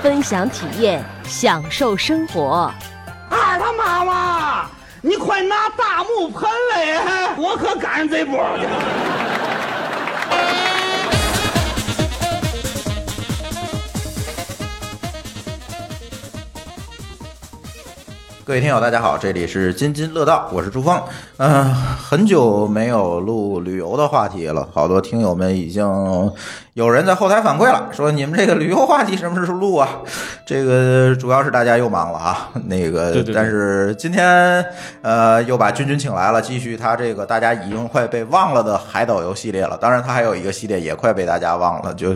分享体验，享受生活。二他妈妈，你快拿大木盆来，我可赶上这波了。各位听友，大家好，这里是津津乐道，我是朱峰。嗯、很久没有录旅游的话题了，好多听友们已经有人在后台反馈了，说你们这个旅游话题什么时候录啊？这个主要是大家又忙了啊，那个，对对对但是今天呃又把君君请来了，继续他这个大家已经快被忘了的海岛游系列了。当然，他还有一个系列也快被大家忘了，就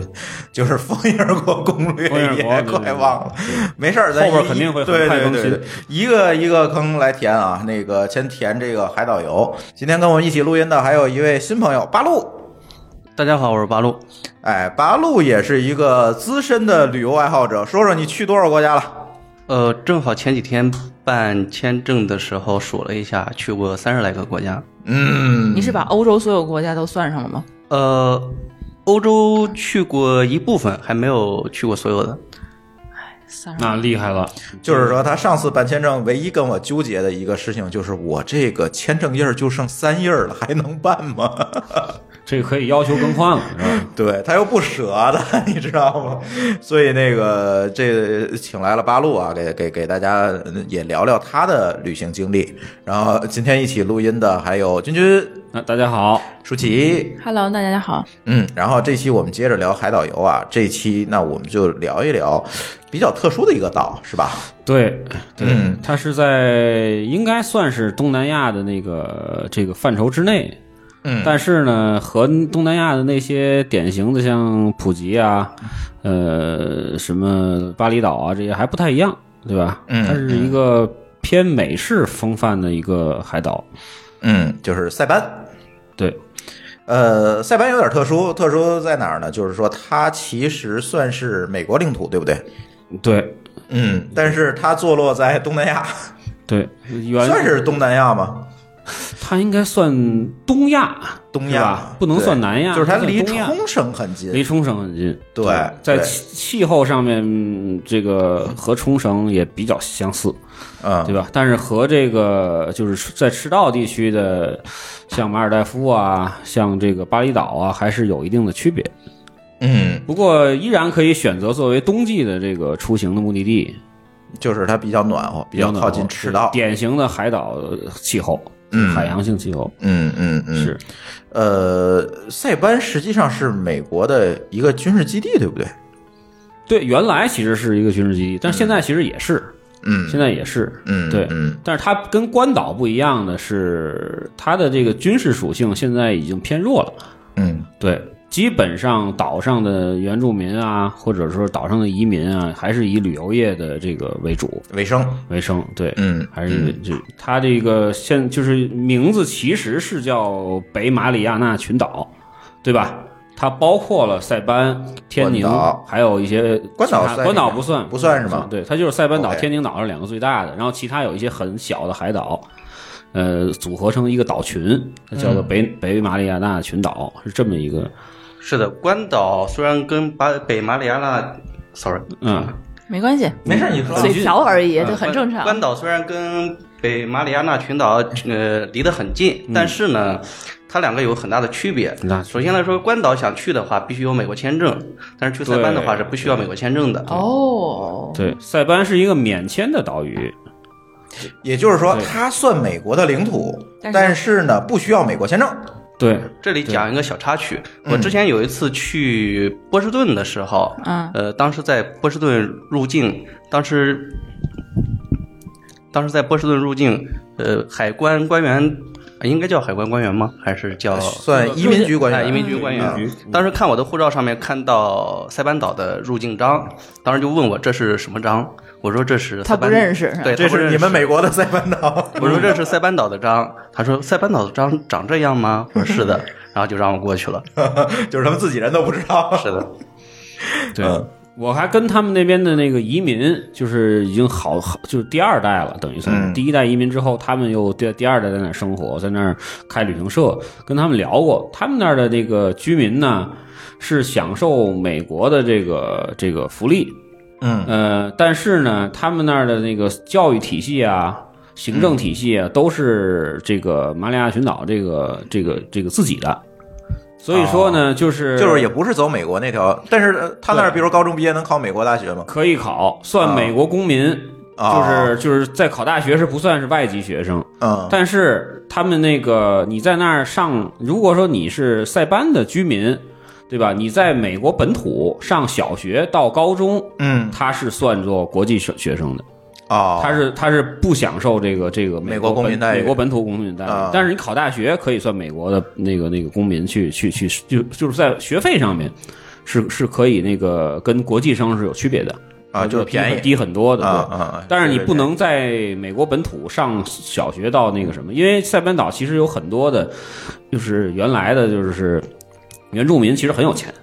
就是《风影国攻略 也快忘了。没事儿，咱后边肯定会很对快更新对对对，一个一个坑来填啊。那个先填这个海岛游。今天跟我们一起录音的还有一位新朋友八路。大家好，我是八路。哎，八路也是一个资深的旅游爱好者，说说你去多少国家了？呃，正好前几天办签证的时候数了一下，去过三十来个国家。嗯，你是把欧洲所有国家都算上了吗？呃，欧洲去过一部分，还没有去过所有的。三那厉害了，就是说他上次办签证唯一跟我纠结的一个事情，就是我这个签证页儿就剩三印儿了，还能办吗？这个可以要求更换了，是吧？对他又不舍得，你知道吗？所以那个这请来了八路啊，给给给大家也聊聊他的旅行经历。然后今天一起录音的还有君君、那大家好，舒淇，Hello，大家好。嗯，然后这期我们接着聊海岛游啊，这期那我们就聊一聊比较特殊的一个岛，是吧？对，对，嗯它是在应该算是东南亚的那个这个范畴之内，嗯但是呢，和东南亚的那些典型的像普吉啊，呃，什么巴厘岛啊这些还不太一样，对吧？嗯它是一个偏美式风范的一个海岛，嗯，就是塞班。对，呃，塞班有点特殊，特殊在哪儿呢？就是说它其实算是美国领土，对不对？对，嗯，但是它坐落在东南亚，对，原算是东南亚吗？它应该算东亚，东亚吧不能算南亚，就是它离冲绳很近。离冲绳很近，对在对气气候上面，嗯这个和冲绳也比较相似，嗯，对吧？但是和这个就是在赤道地区的，像马尔代夫啊，像这个巴厘岛啊，还是有一定的区别。嗯，不过依然可以选择作为冬季的这个出行的目的地，就是它比较暖和，比较靠近赤道。典型的海岛气候，嗯海洋性气候。嗯嗯嗯，是。呃，塞班实际上是美国的一个军事基地，对不对？对，原来其实是一个军事基地，但是现在其实也是，嗯，现在也是，嗯对，嗯。但是它跟关岛不一样的是，它的这个军事属性现在已经偏弱了。嗯。对，基本上岛上的原住民啊，或者说岛上的移民啊，还是以旅游业的这个为主。为生。为生。对，嗯还是就它这个现就是名字其实是叫北马里亚纳群岛，对吧？它包括了塞班、天宁，还有一些关岛关岛不算，不算是吗？对，它就是塞班岛、天宁岛是两个最大的，然后其他有一些很小的海岛，呃，组合成一个岛群，它叫做嗯。北、北马里亚纳群岛，是这么一个，是的，关岛虽然跟巴北马里亚纳，sorry，嗯，没关系，没事，你说嘴瓢而已，呃这很正常。关岛虽然跟北马里亚纳群岛呃离得很近，但是呢，它两个有很大的区别。首先来说，关岛想去的话必须有美国签证，但是去塞班的话是不需要美国签证的。哦，对，塞班是一个免签的岛屿，也就是说，它算美国的领土，但是呢，不需要美国签证。对，这里讲一个小插曲，嗯我之前有一次去波士顿的时候，嗯呃，当时在波士顿入境，当时当时在波士顿入境，呃，海关官员应该叫海关官员吗？还是叫算移民局官员，哎移民局官员嗯。当时看我的护照上面看到塞班岛的入境章，当时就问我这是什么章？我说这是他不认识对，这是你们美国的塞班岛。我说这是塞班岛的章，他说塞班岛的章长这样吗？我说是的，然后就让我过去了。就是他们自己人都不知道。是的，对嗯，我还跟他们那边的那个移民，就是已经好好，就是第二代了，等于算第一代移民之后，他们又第第二代在那儿生活，在那儿开旅行社，跟他们聊过，他们那儿的那个居民呢是享受美国的这个这个福利，嗯。呃，但是呢，他们那儿的那个教育体系啊。行政体系啊，都是这个马里亚群岛这个这个这个自己的，所以说呢，就是就是也不是走美国那条，但是呃他那儿比如高中毕业能考美国大学吗？可以考，算美国公民，啊就是就是在考大学是不算是外籍学生，嗯，但是他们那个你在那儿上，如果说你是塞班的居民，对吧？你在美国本土上小学到高中，嗯。他是算作国际学学生的，哦，他是他是不享受这个这个美国国公民待遇。美国本土公民待遇啊，但是你考大学可以算美国的那个那个公民去去去，就就是在学费上面是是可以那个跟国际生是有区别的啊就是便宜。低很多的，啊但是你不能在美国本土上小学到那个什么，因为塞班岛其实有很多的，就是原来的就是原住民其实很有钱，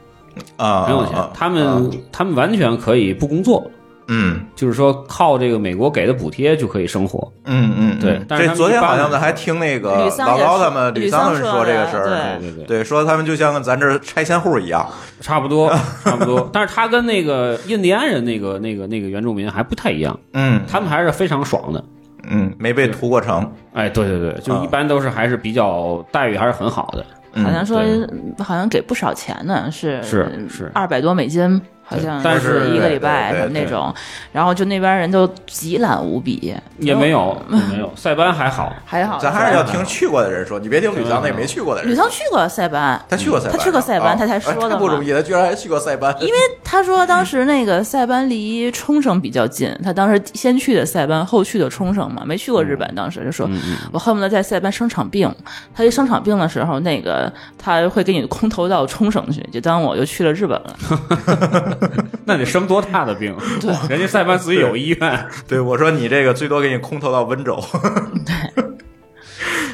啊，很有钱啊，他们他们完全可以不工作，嗯就是说靠这个美国给的补贴就可以生活。嗯嗯，嗯对但是昨天好像咱还听那个老高他们吕吕桑他们说这个事儿，对对对对，说他们就像咱这拆迁户一样，差不多，差不多。但是他跟那个印第安人那个那个那个原住民还不太一样，嗯他们还是非常爽的。嗯，没被屠过城，哎，对对对，就啊一般都是还是比较待遇还是很好的。嗯好像说对。好像给不少钱呢，是是是。二百多美金，好像但是一个礼拜什么那种，然后就那边人都极懒无比，也没有，也没有。塞班还好，还好。咱还是要听去过的人说，你别听吕桑那没去过的人吕说。桑去过塞班，他去过塞班，他去过塞班啊他才说的不容易，他居然还去过塞班，因为他说当时那个塞班离冲绳比较近，他当时先去的塞班，后去的冲绳嘛，没去过日本。当时就说，我恨不得在塞班生场病。他一生场病的时候，那个他会给你空投到冲绳去，就当我就去了日本了。那得生多大的病？对，人家塞班自己有医院。对，我说你这个最多给你空投到温州。对。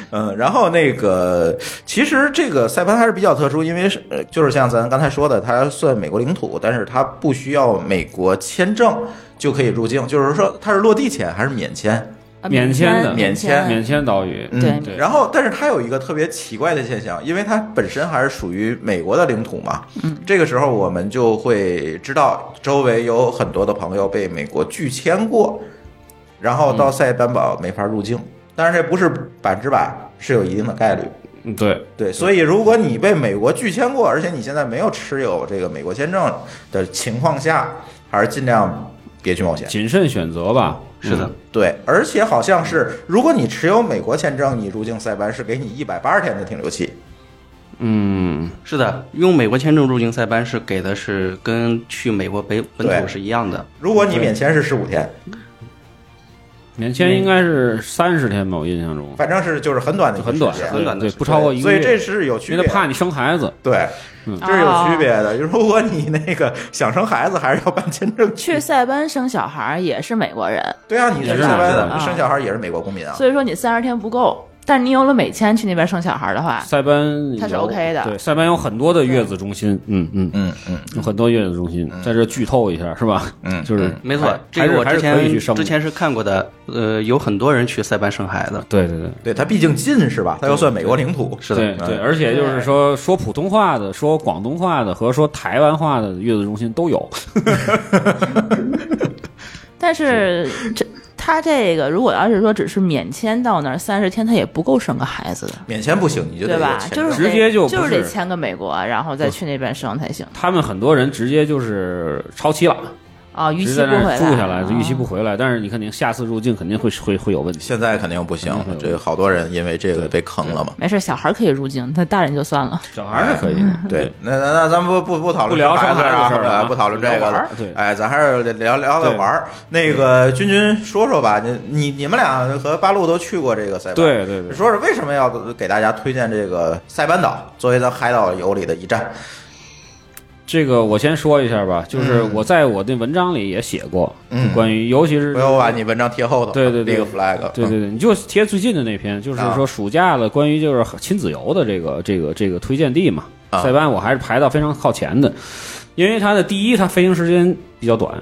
嗯，然后那个，其实这个塞班还是比较特殊，因为是呃，就是像咱刚才说的，它算美国领土，但是它不需要美国签证就可以入境，就是说它是落地签还是免签？啊免签的免签免签岛屿，嗯对对然后，但是它有一个特别奇怪的现象，因为它本身还是属于美国的领土嘛。嗯，这个时候我们就会知道，周围有很多的朋友被美国拒签过，然后到塞班岛没法入境。但是，这不是百分之百，是有一定的概率。嗯对，对，所以如果你被美国拒签过，而且你现在没有持有这个美国签证的情况下，还是尽量别去冒险。谨慎选择吧。是的。嗯，对，而且好像是，如果你持有美国签证，你入境塞班是给你一百八十天的停留期。嗯，是的，用美国签证入境塞班是给的是跟去美国北本土是一样的。如果你免签是十五天，免签应该是三十天吧，我印象中反正是就是很短的一个很短时间，很短的时间不超过一个月。所以这是有区别的。因为他怕你生孩子。对，嗯这是有区别的。如果你那个想生孩子，还是要办签证去塞班生小孩儿也是美国人，对啊，你也是去塞班生小孩也是美国公民啊。所以说你三十天不够。但是你有了美签去那边生小孩的话，塞班它是 OK 的对，塞班有很多的月子中心，嗯嗯，嗯嗯有很多月子中心，在这剧透一下是吧？嗯就是没错，这个我之前之前是看过的。呃，有很多人去塞班生孩子。对对对。对，它毕竟近是吧？它又算美国领土。是的，对对，而且就是说说普通话的、说广东话的和说台湾话的月子中心都有。但是这他这个如果要是说只是免签到那儿三十天，他也不够生个孩子的，免签不行，你就得对吧？就是直接就就是得签个美国，然后再去那边生才行。他们很多人直接就是超期了，啊，逾期不回来，住下来，就逾期啊不回来。但是你肯定下次入境肯定会会会有问题。现在肯定不行嗯，这个好多人因为这个被坑了嘛。没事，小孩可以入境，他大人就算了。小孩儿是可以，对，那那那咱不不不讨论不聊孩子了啊不讨论这个了哎，咱还是聊聊聊玩儿。那个君君说说吧，你你你们俩和八路都去过这个塞班，对对对说说为什么要给大家推荐这个塞班岛作为咱海岛游里的一站？这个我先说一下吧，就是嗯。我在我的文章里也写过，嗯。就关于尤其是不要把你文章贴后头，对对对立个 flag，嗯对对对，你就贴最近的那篇，就是啊。说暑假的关于就是亲子游的这个这个这个推荐地嘛。啊。塞班我还是排到非常靠前的，因为它的第一，它飞行时间比较短，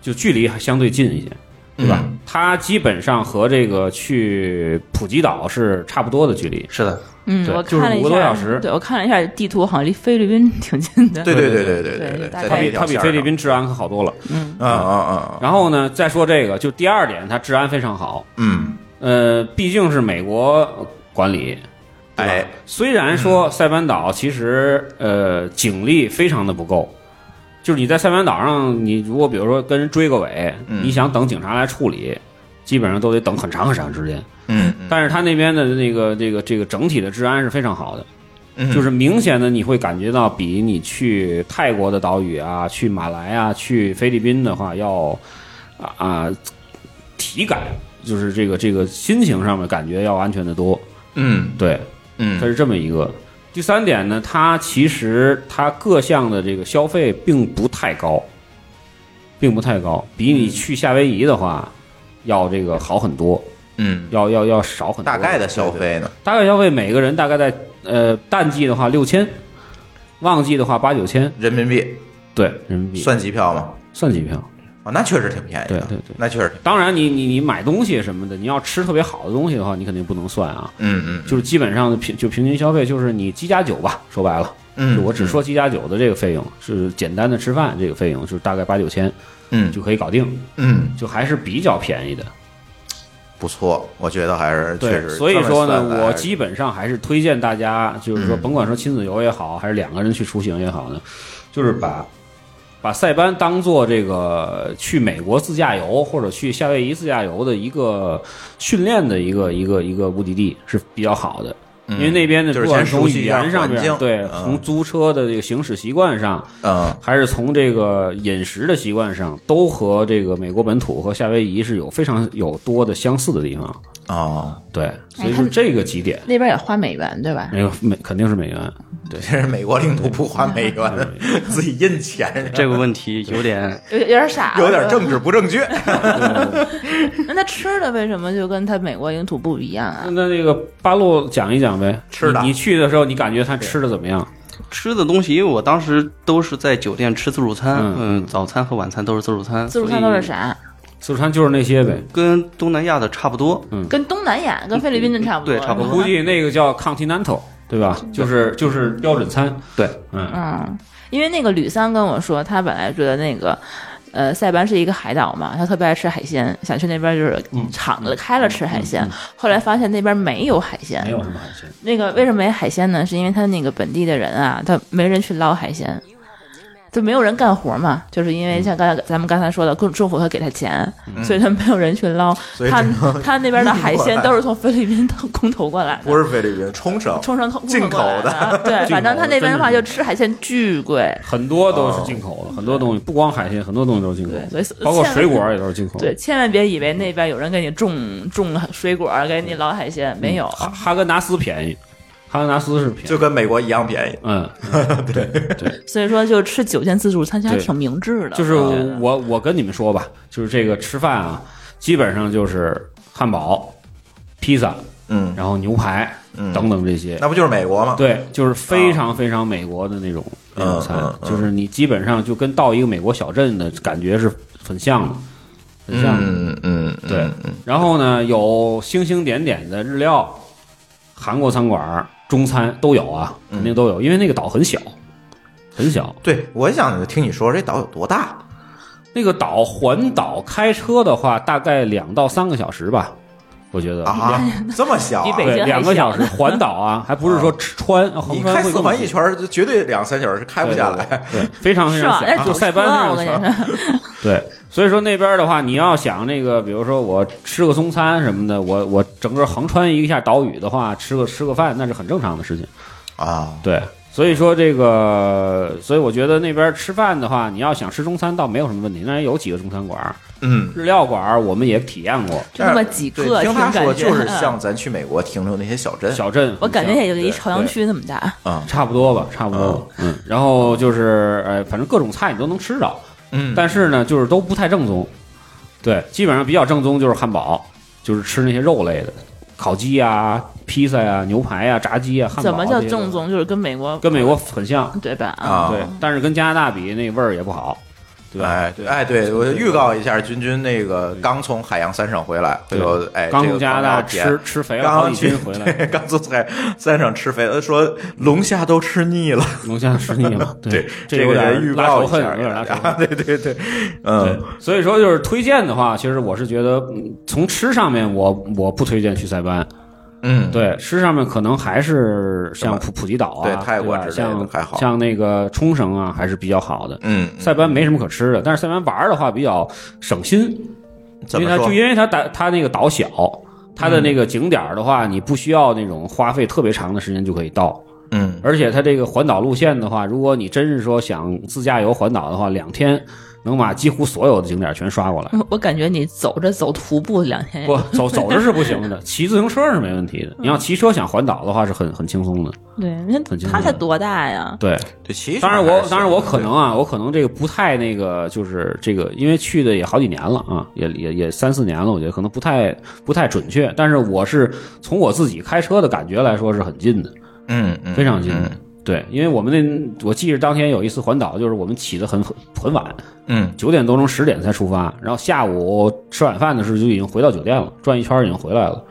就距离还相对近一些，对吧？嗯它基本上和这个去普吉岛是差不多的距离。是的，嗯，我对就是五个看了一下，多小时对我看了一下地图，好像离菲律宾 挺近的。对对对对对对对，它比它比菲律宾治安可好多了。嗯，啊啊啊，然后呢，再说这个，就第二点，它治安非常好。嗯，呃，毕竟是美国管理，哎，虽然说塞班岛其实呃警力非常的不够，就是你在塞班岛上，你如果比如说跟人追个尾，嗯你想等警察来处理，基本上都得等很长很长时间。嗯但是他那边的那个这个这个整体的治安是非常好的，嗯，就是明显的你会感觉到比你去泰国的岛屿啊、去马来啊、去菲律宾的话要啊啊体感，就是这个这个心情上面感觉要安全的多。嗯对，嗯它是这么一个。第三点呢，它其实它各项的这个消费并不太高，并不太高，比你去夏威夷的话要这个好很多，嗯，要要要少很多。大概的消费呢？大概消费每个人大概在呃淡季的话六千，旺季的话八九千，人民币对人民币算机票吗？算机票。啊，那确实挺便宜的，对对对那确实，当然你，你你买东西什么的，你要吃特别好的东西的话，你肯定不能算啊。嗯嗯，就是基本上的平就平均消费就是你机加酒吧，说白了。嗯，就我只说机加酒的这个费用是简单的吃饭这个费用，就是大概八九千嗯就可以搞定，嗯就还是比较便宜的。不错，我觉得还是确对，实。所以说呢，我基本上还是推荐大家，就是说，嗯甭管说亲子游也好，还是两个人去出行也好呢，就是把把塞班当做这个去美国自驾游或者去夏威夷自驾游的一个训练的一个一个一个目的地是比较好的。因为那边的嗯就是不管从先熟悉一下语言上面，对，嗯从租车的这个行驶习惯上，嗯还是从这个饮食的习惯上，都和这个美国本土和夏威夷是有非常有多的相似的地方。哦，对，所以说这个几点，那边也花美元对吧？没有美肯定是美元，对，这是美国领土不花美元，自己印钱，这个问题有点 有有点傻，有点政治不正确。那他吃的为什么就跟他美国领土不一样啊？那那个八路讲一讲呗，吃的你你去的时候，你感觉他吃的怎么样？吃的东西，因为我当时都是在酒店吃自助餐，嗯嗯，早餐和晚餐都是自助餐，自助餐都是啥？自助餐就是那些呗。跟东南亚的差不多。嗯跟东南亚、跟菲律宾的差不多。对差不多估计那个叫 continental，对吧？就是就是标准餐。对，嗯，嗯，因为那个吕三跟我说，他本来觉得那个。呃，塞班是一个海岛嘛，他特别爱吃海鲜，想去那边就是厂子开了吃海鲜。后来发现那边没有海鲜，没有什么海鲜。那个为什么没海鲜呢？是因为他那个本地的人啊，他没人去捞海鲜，就没有人干活嘛。就是因为像刚才咱们刚才说的，政政府会给他钱，所以他没有人去捞。他他那边的海鲜都是从菲律宾空投过来的。不是菲律宾，冲绳，冲绳空进口的的，对，反正他那边的话就吃海鲜巨贵，很多都是进口的，很多东西不光海鲜，很多东西都是进口，的，所以包括水果也都是进口的。对，千万别以为那边有人给你种种水果，给你捞海鲜，没有。哈哈根达斯便宜，哈根达斯是便宜。就跟美国一样便宜。嗯，对对，所以说，就吃酒店自助餐其实还挺明智的。就是我我我跟你们说吧，就是这个吃饭啊，基本上就是汉堡、披萨，嗯，然后牛排嗯等等这些。那不就是美国吗？对，就是非常非常美国的那种那种餐就是你基本上就跟到一个美国小镇的感觉是很像的，很像的。嗯嗯，对然后呢，有星星点点的日料、韩国餐馆、中餐都有啊，肯定都有，因为那个岛很小，很小。对，我想听你说这岛有多大？那个岛环岛开车的话，大概两到三个小时吧，我觉得啊，这么小啊？对，比北京两个小时环岛啊，还不是说 穿横你穿开四环一圈，绝对两三小时是开不下来。对，非常非是吧？常小，就塞班那样小。你说，对，所以说那边的话，你要想那个，比如说我吃个中餐什么的，我我整个横穿一下岛屿的话，吃个吃个饭，那是很正常的事情。啊，对，所以说这个，所以我觉得那边吃饭的话，你要想吃中餐倒没有什么问题，那有几个中餐馆，嗯，日料馆我们也体验过，就那么几个，听他说就是嗯像咱去美国停留那些小镇，小镇，我感觉也就对一朝阳区那么大。啊，差不多吧，差不多。吧，嗯，然后就是，呃，反正各种菜你都能吃到，嗯，但是呢，就是都不太正宗。对，基本上比较正宗就是汉堡，就是吃那些肉类的，烤鸡呀、披萨呀、牛排呀、炸鸡呀、汉堡。怎么叫正？宗？就是跟美国跟美国很像，对吧？啊对，但是跟加拿大比，那味儿也不好，对吧？哎，对，哎，对，我预告一下，君君那个刚从海洋三省回来，回头哎，刚从加拿大吃吃肥了好刚几斤回来，刚从海三省吃肥了，说龙虾都吃腻了，龙虾吃腻了，对，这有个也预告一下有点拉仇恨。啊，对对对，嗯，所以说就是推荐的话，其实我是觉得嗯从吃上面我我不推荐去塞班，嗯，对，吃上面可能还是像普普吉岛啊，对泰国之类的像还好像那个冲绳啊，还是比较好的。嗯，塞班没什么可吃的，但是塞班玩儿的话比较省心，因为它就？因为它岛它那个岛小，它的那个景点的话，你不需要那种花费特别长的时间就可以到。嗯而且它这个环岛路线的话，如果你真是说想自驾游环岛的话，两天能把几乎所有的景点全刷过来。我感觉你走着走徒步两天也不走 走着是不行的，骑自行车是没问题的。你要骑车想环岛的话是很很轻松的。对，你看很轻松他才多大呀？对，对，其实当然我当然我可能啊，我可能这个不太那个，就是这个，因为去的也好几年了啊，也也也三四年了，我觉得可能不太不太准确。但是我是从我自己开车的感觉来说是很近的，嗯嗯非常近的。嗯对，因为我们那我记着当天有一次环岛，就是我们起得很很很晚，嗯九点多钟十点才出发，然后下午吃晚饭的时候就已经回到酒店了，转一圈已经回来了。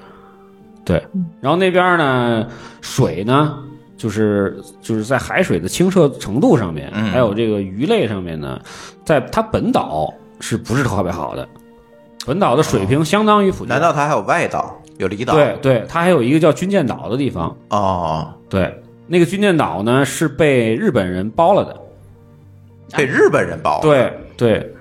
对，然后那边呢，水呢，就是就是在海水的清澈程度上面，嗯还有这个鱼类上面呢，在它本岛是不是特别好的？本岛的水平相当于普吉岛难道它还有外岛有离岛？对对，它还有一个叫军舰岛的地方，哦，对，那个军舰岛呢是被日本人包了的，被日本人包了。对对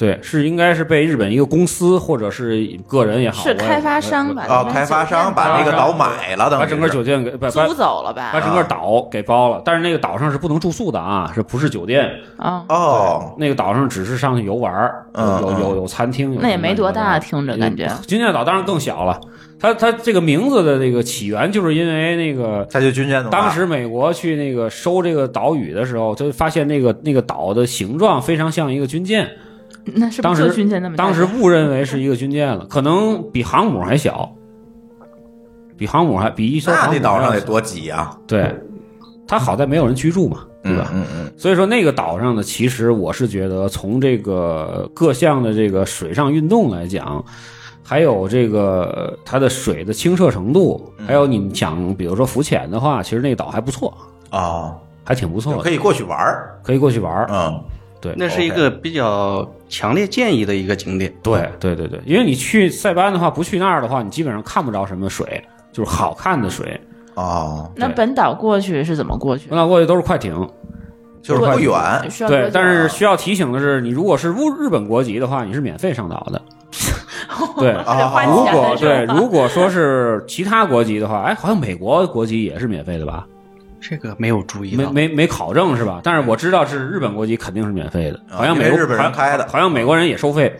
对，是应该是被日本一个公司或者是个人也好，是开发商把哦，开发商把那个岛买了，等于把整个酒店给把把租走了吧？把整个岛给包了，但是那个岛上是不能住宿的啊，是不是酒店？啊，哦，那个岛上只是上去游玩，有有有餐厅，有那也没多大，听着感觉。军舰岛当然更小了。它它这个名字的这个起源，就是因为那个他就军舰岛当时美国去那个收这个岛屿的时候，就发现那个那个岛的形状非常像一个军舰，那是当时军舰那么大？当时误认为是一个军舰了，可能比航母还小，比航母还比一艘那航母那岛上得多挤啊，对，它好在没有人居住嘛，对吧？嗯嗯所以说那个岛上呢，其实我是觉得从这个各项的这个水上运动来讲，还有这个它的水的清澈程度，嗯还有你想比如说浮潜的话，其实那个岛还不错，啊，哦，还挺不错的，可以过去玩儿，可以过去玩儿。嗯，对，那是一个比较强烈建议的一个景点。对对对对，因为你去塞班的话，不去那儿的话，你基本上看不着什么水，就是好看的水。哦，那本岛过去是怎么过去本？岛过去都是快艇，就是不远，对，但是啊需要提醒的是，你如果是日日本国籍的话，你是免费上岛的。对，如果对，如果说是其他国籍的话，哎，好像美国国籍也是免费的吧？这个没有注意到，没没没考证是吧？但是我知道是日本国籍肯定是免费的，啊好像美国因为日本人开的好像美国人也收费，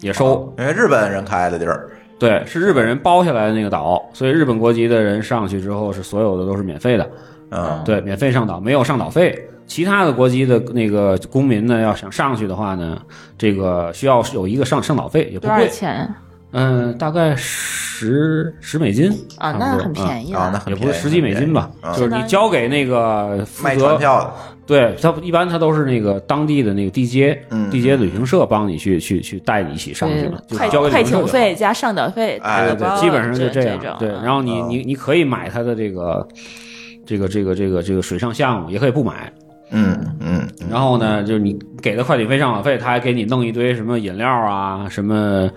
也收。因为日本人开的地儿，对，是日本人包下来的那个岛，所以日本国籍的人上去之后是所有的都是免费的，嗯，对，免费上岛，没有上岛费。其他的国籍的那个公民呢，要想上去的话呢，这个需要有一个上上岛费，也不多少贵，钱嗯，大概十十美金啊？那很便宜啊，那了。很便宜也不是十几美金吧，就是你交给那个负卖船责，票的，对他一般他都是那个当地的那个地接，嗯地接旅行社帮你去去去带你一起上去对了，就快交给旅快艇费加上岛费，哎对，对，基本上就这样。对，然后你哦你你可以买他的这个这个这个这个这个水上项目，也可以不买。嗯嗯，嗯然后呢，就是你给的快艇费、上岛费，他还给你弄一堆什么饮料啊，什么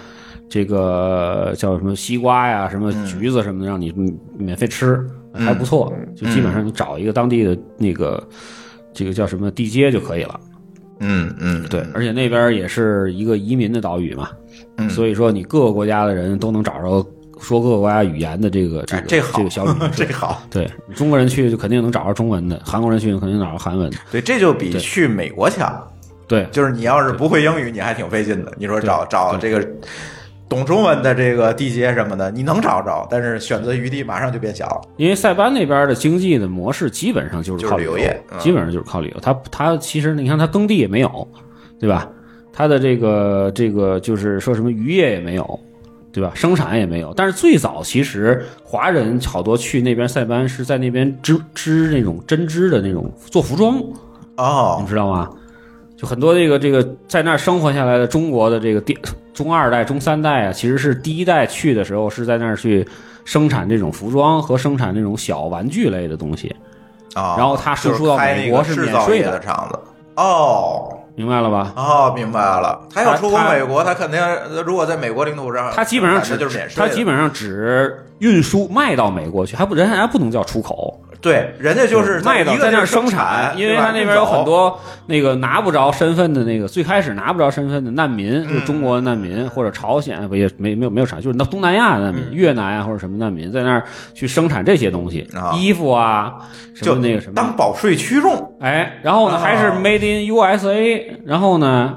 这个叫什么西瓜呀、什么橘子什么的，让你免费吃，还不错。就基本上你找一个当地的那个这个叫什么地接就可以了。嗯嗯，对，而且那边也是一个移民的岛屿嘛，嗯所以说你各个国家的人都能找着说各个国家语言的这个这个哎这好这个小旅 这社。好，对，中国人去就肯定能找着中文的，韩国人去肯定找着韩文的。对，这就比去美国强。对，就是你要是不会英语，你还挺费劲的。你说找找这个懂中文的这个地接什么的，你能找着，但是选择余地马上就变小。因为塞班那边的经济的模式基本上就是靠就是旅游业嗯基本上就是靠旅游。它它其实你看它耕地也没有，对吧？它的这个这个就是说什么渔业也没有，对吧？生产也没有。但是最早其实华人好多去那边塞班是在那边织织那种针织的那种做服装，哦你，知道吗？就很多这个这个在那儿生活下来的中国的这个第中二代、中三代啊，其实是第一代去的时候是在那儿去生产这种服装和生产这种小玩具类的东西，啊，然后他输出到美国是免税的的厂子。哦明白了吧？哦，明白了。他要出口美国，他肯定如果在美国领土上，他基本上就是免税他。基本上只运输卖到美国去，还不人还不能叫出口，对，人家就是卖到在那儿生产，因为他那边有很多那个拿不着身份的那个，最开始拿不着身份的难民，嗯。就是中国难民或者朝鲜不也没没有没有啥，就是那东南亚难民、越南啊或者什么难民，在那儿去生产这些东西，啊。衣服啊什就么那个什么，当保税区用。哎，然后呢啊。还是 Made in USA，然后呢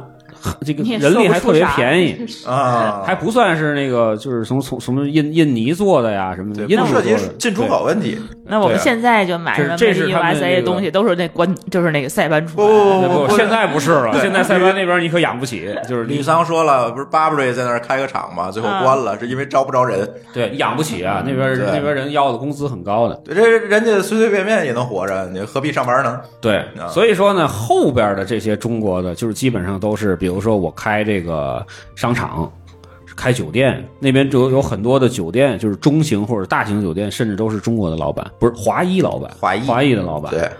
这个人力还特别便宜。啊，还不算是那个，就是从从什么印印尼做的呀，什么的，印度不涉及进出口问题。那我们现在就买什么这是 USA 的东西，都是那关，就是那个塞班出的。不，不不，现在不是了，现在塞班那边你可养不起，就是吕你桑说了，不是 Burberry 在那儿开个厂嘛，最后关了，是因为招不着人。对养不起啊，那边对那边人要的工资很高的，对，这人家随随便便也能活着，你何必上班呢？对啊，所以说呢，后边的这些中国的，就是基本上都是，比如说我开这个商场。开酒店那边就有很多的酒店，就是中型或者大型酒店，甚至都是中国的老板，不是华裔老板，华裔。华裔的老板，对，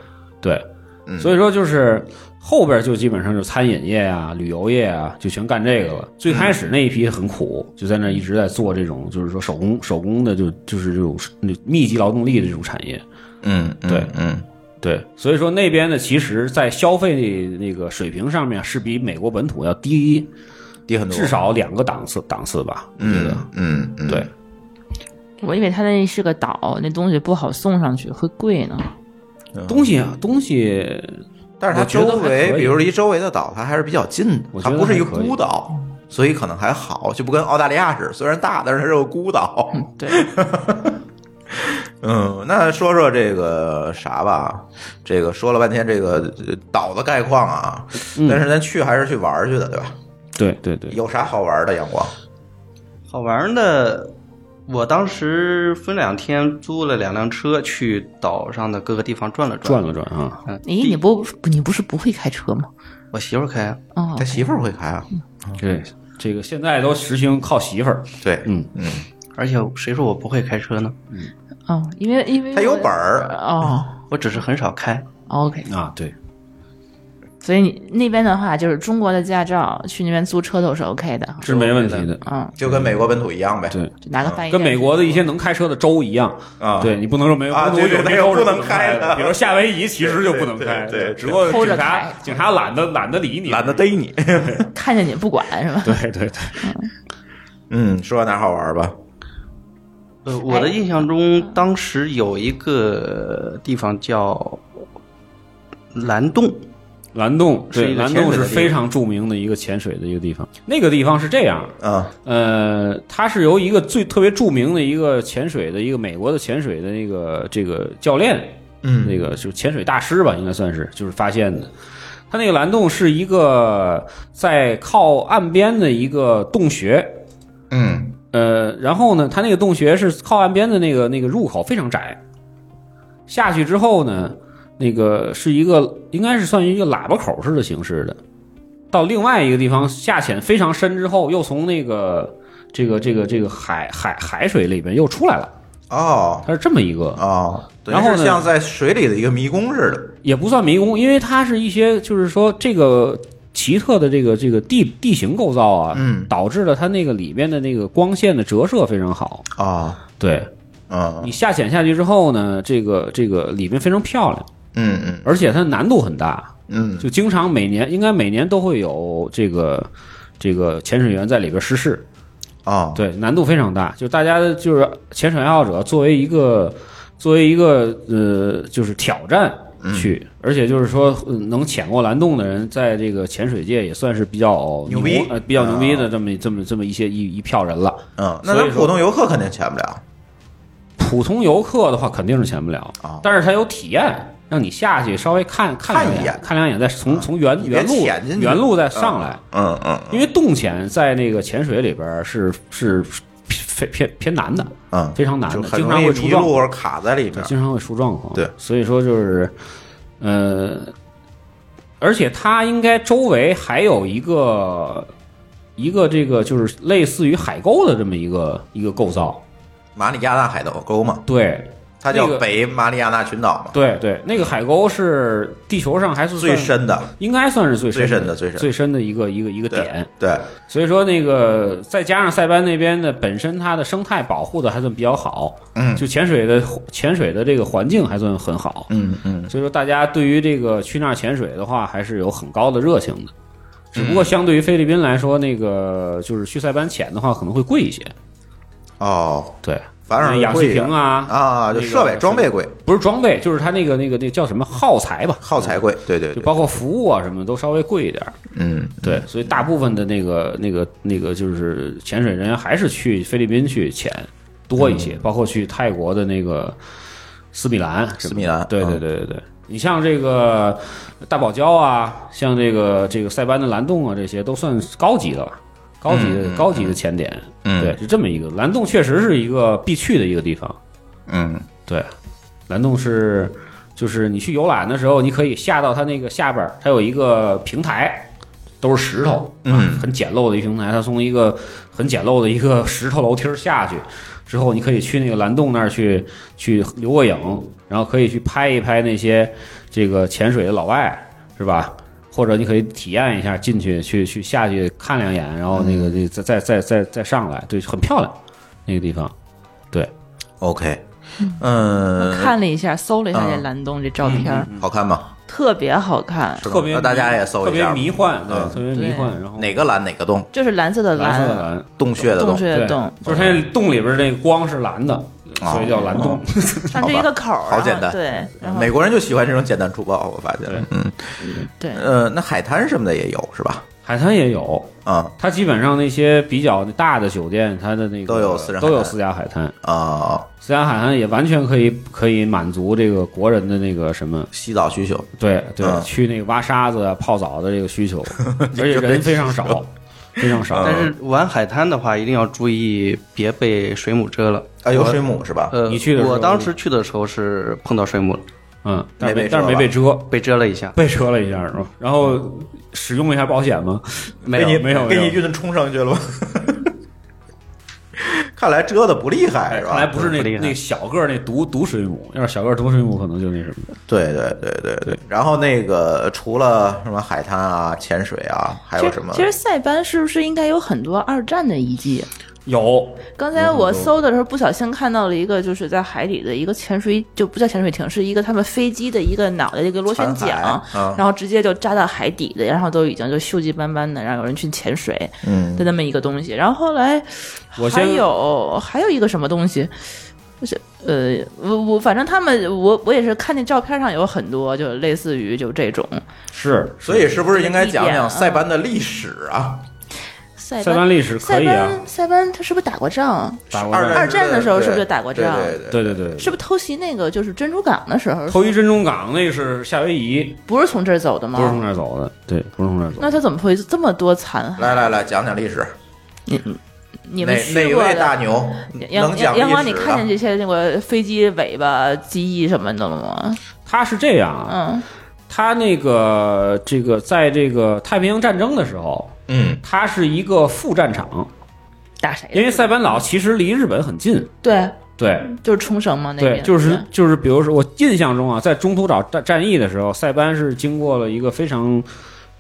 对，嗯。所以说就是后边就基本上就餐饮业啊、旅游业啊，就全干这个了。最开始那一批很苦，就在那一直在做这种，就是说手工手工的，就就是这种那密集劳动力的这种产业。嗯，对。嗯，对，所以说那边呢，其实在消费那个水平上面是比美国本土要低低很多，至少两个档次档次吧。嗯得，嗯嗯，对，我以为它那是个岛，那东西不好送上去，会贵呢。东西啊东西，但是它周围，比如离周围的岛，它还是比较近的，它不是一孤岛，所以可能还好，就不跟澳大利亚似的，虽然大，但是它是个孤岛。对，嗯，那说说这个啥吧，这个说了半天这个呃岛的概况啊，嗯但是咱去还是去玩去的，对吧？对对对，有啥好玩的？阳光？好玩的，我当时分两天租了两辆车去岛上的各个地方转了转。转了转啊，嗯，咦，你不你不是不会开车吗？我媳妇儿开，哦他，媳妇儿会开啊？对，这个现在都实行靠媳妇儿，对，嗯。嗯，而且谁说我不会开车呢？嗯。哦，因为因为他有本儿，哦。我只是很少开。，OK，啊，对，所以你那边的话，就是中国的驾照去那边租车都是 OK 的。是没问题的。嗯，就跟美国本土一样呗。对，就拿个翻译跟美国的一些能开车的州一样，啊，对你不能说没有，啊不能对对对有些州是不能开的的，比如夏威夷其实就不能开，对对对只不过警察警察懒得懒得理你，懒得逮你。看见你不管是吧？对对对，嗯，说哪儿好玩吧？呃，我的印象中，当时有一个地方叫蓝洞，蓝洞对蓝洞是非常著名的一个潜水的一个地方。那个地方是这样，啊，呃，它是由一个最特别著名的一个潜水的一个美国的潜水的那个这个教练，嗯。那个就是潜水大师吧，应该算是，就是发现的。它那个蓝洞是一个在靠岸边的一个洞穴，嗯。呃，然后呢，它那个洞穴是靠岸边的那个那个入口非常窄，下去之后呢，那个是一个应该是算一个喇叭口式的形式的，到另外一个地方下潜非常深之后，又从那个这个这个这个海海海水里边又出来了，哦。它是这么一个，哦，然后呢像在水里的一个迷宫似的。也不算迷宫，因为它是一些就是说这个奇特的这个这个地地形构造啊，嗯。导致了它那个里边的那个光线的折射非常好，啊，对。嗯。你下潜下去之后呢，这个这个里面非常漂亮，嗯嗯。而且它难度很大。嗯。就经常每年应该每年都会有这个这个潜水员在里边失事，哦，对，难度非常大。就大家就是潜水爱好者作为一个作为一个呃就是挑战去，而且就是说、呃能潜过蓝洞的人，在这个潜水界也算是比较牛逼。呃比较牛逼的这么这么这么一些一一票人了。嗯，那普通游客肯定潜不了。普通游客的话肯定是潜不了，啊但是他有体验，让你下去稍微看看两眼看一眼，看两眼，再从从原原路原路再上来。嗯嗯因为洞潜在那个潜水里边是是偏偏偏难的，嗯，非常难的，经常会出状况，卡在里边。经常会出状况。对。所以说就是，呃，而且它应该周围还有一个一个这个就是类似于海沟的这么一个一个构造。马里亚纳海沟沟嘛，对它叫北马里亚纳群岛嘛，对对，那个海沟是地球上还是最，深的。应该算是最最深的的最深。最深的一个一个一个对点。对，所以说，那个再加上塞班那边的本身它的生态保护的还算比较好，嗯。就潜水的潜水的这个环境还算很好，嗯嗯。所以说大家对于这个去那儿潜水的话，还是有很高的热情的。只不过相对于菲律宾来说，那个就是去塞班潜的话可能会贵一些，哦，对，反正氧气瓶啊啊，就设备装备贵，不是装备，就是它那个那个那叫什么耗材吧，耗材贵，对对对，就包括服务啊什么都稍微贵一点儿。嗯。对，所以大部分的那个、那个、那个，就是潜水人员还是去菲律宾去潜多一嗯。些，包括去泰国的那个斯米兰。斯米兰对嗯。对对对。对，你像这个大堡礁啊，像这个这个塞班的蓝洞啊，这些都算高级的了，高级的、高级的潜点。嗯对，是这么一个蓝洞，确实是一个必去的一个地方。嗯对，蓝洞是就是你去游览的时候，你可以下到它那个下边儿，它有一个平台，都是石头，嗯啊很简陋的一平台，它从一个很简陋的一个石头楼梯儿下去之后，你可以去那个蓝洞那儿去去留个影，然后可以去拍一拍那些这个潜水的老外，是吧？或者你可以体验一下进去去去下去看两眼，然后那个再再再再再上来，对，很漂亮那个地方。对，OK，嗯，看了一下，搜了一下这嗯。蓝洞这照片儿，好看吗？特别好看，特别大家也搜一下。特别，迷幻，对，嗯。特别迷幻。然后哪个蓝哪个洞，就是蓝色的蓝。色的，洞洞穴的洞，对，穴的洞，就是它那洞里边那个光是蓝的，哦所以叫蓝洞。它是一个口儿，好简单。对，然后。美国人就喜欢这种简单粗暴，我发现了，嗯。对，呃，那海滩什么的也有是吧？海滩也有，啊。它基本上那些比较大的酒店，它的那个都有私人海滩。都有私家海滩，啊，私家海滩也完全可以可以满足这个国人的那个什么，洗澡需求，对对，嗯去那个挖沙子、啊泡澡的这个需求，而且人非常少，非常少。但是玩海滩的话，一定要注意别被水母蛰了。啊，有水母是吧？呃，你去的时候我当时去的时候是碰到水母了，嗯，但是没被但是没蛰被蛰，被蛰了一下。被蛰了一下是吧？然后使用一下保险吗？没有给你没有没有给你运冲上去了吗？看来蛰的不厉害是吧？看来不是那不厉害那小个儿那毒毒水母，要是小个儿毒水母，可能就那什么。对对对对对。然后那个除了什么海滩啊、潜水啊，还有什么？其实塞班是不是应该有很多二战的遗迹？有。刚才我搜的时候不小心看到了一个，就是在海底的一个潜水，就不叫潜水艇，是一个他们飞机的一个脑袋的一个螺旋桨，嗯然后直接就扎到海底的，然后都已经就锈迹斑斑的，让有人去潜水嗯。的那么一个东西。然后后来还我先有还有一个什么东西，就是呃，我我反正他们我我也是看见照片上有很多，就类似于就这种。是所以是不是应该讲讲塞班的历史啊？塞塞班历史可以啊，班塞班他是不是打过仗？打过二战二战的时候是不是就打过仗对对对对对对，是不是偷袭那个就是珍珠港的时候？偷袭珍珠港那个是夏威夷，不是从这儿走的吗？不是从这儿走的，对，不是从这儿走。那他怎么会这么多残骸？来来来，讲讲历史。你们哪哪位大？牛杨能讲杨阳光，你看见？这些那个飞机尾巴、机翼什么的了吗？他是这样啊，嗯，他那个这个在这个太平洋战争的时候，嗯。它是一个副战场，打谁？因为塞班岛其实离日本很近，对，对。就是冲绳嘛，那对，边。就是就是，比如说我印象中啊，在中途岛战战役的时候，塞班是经过了一个非常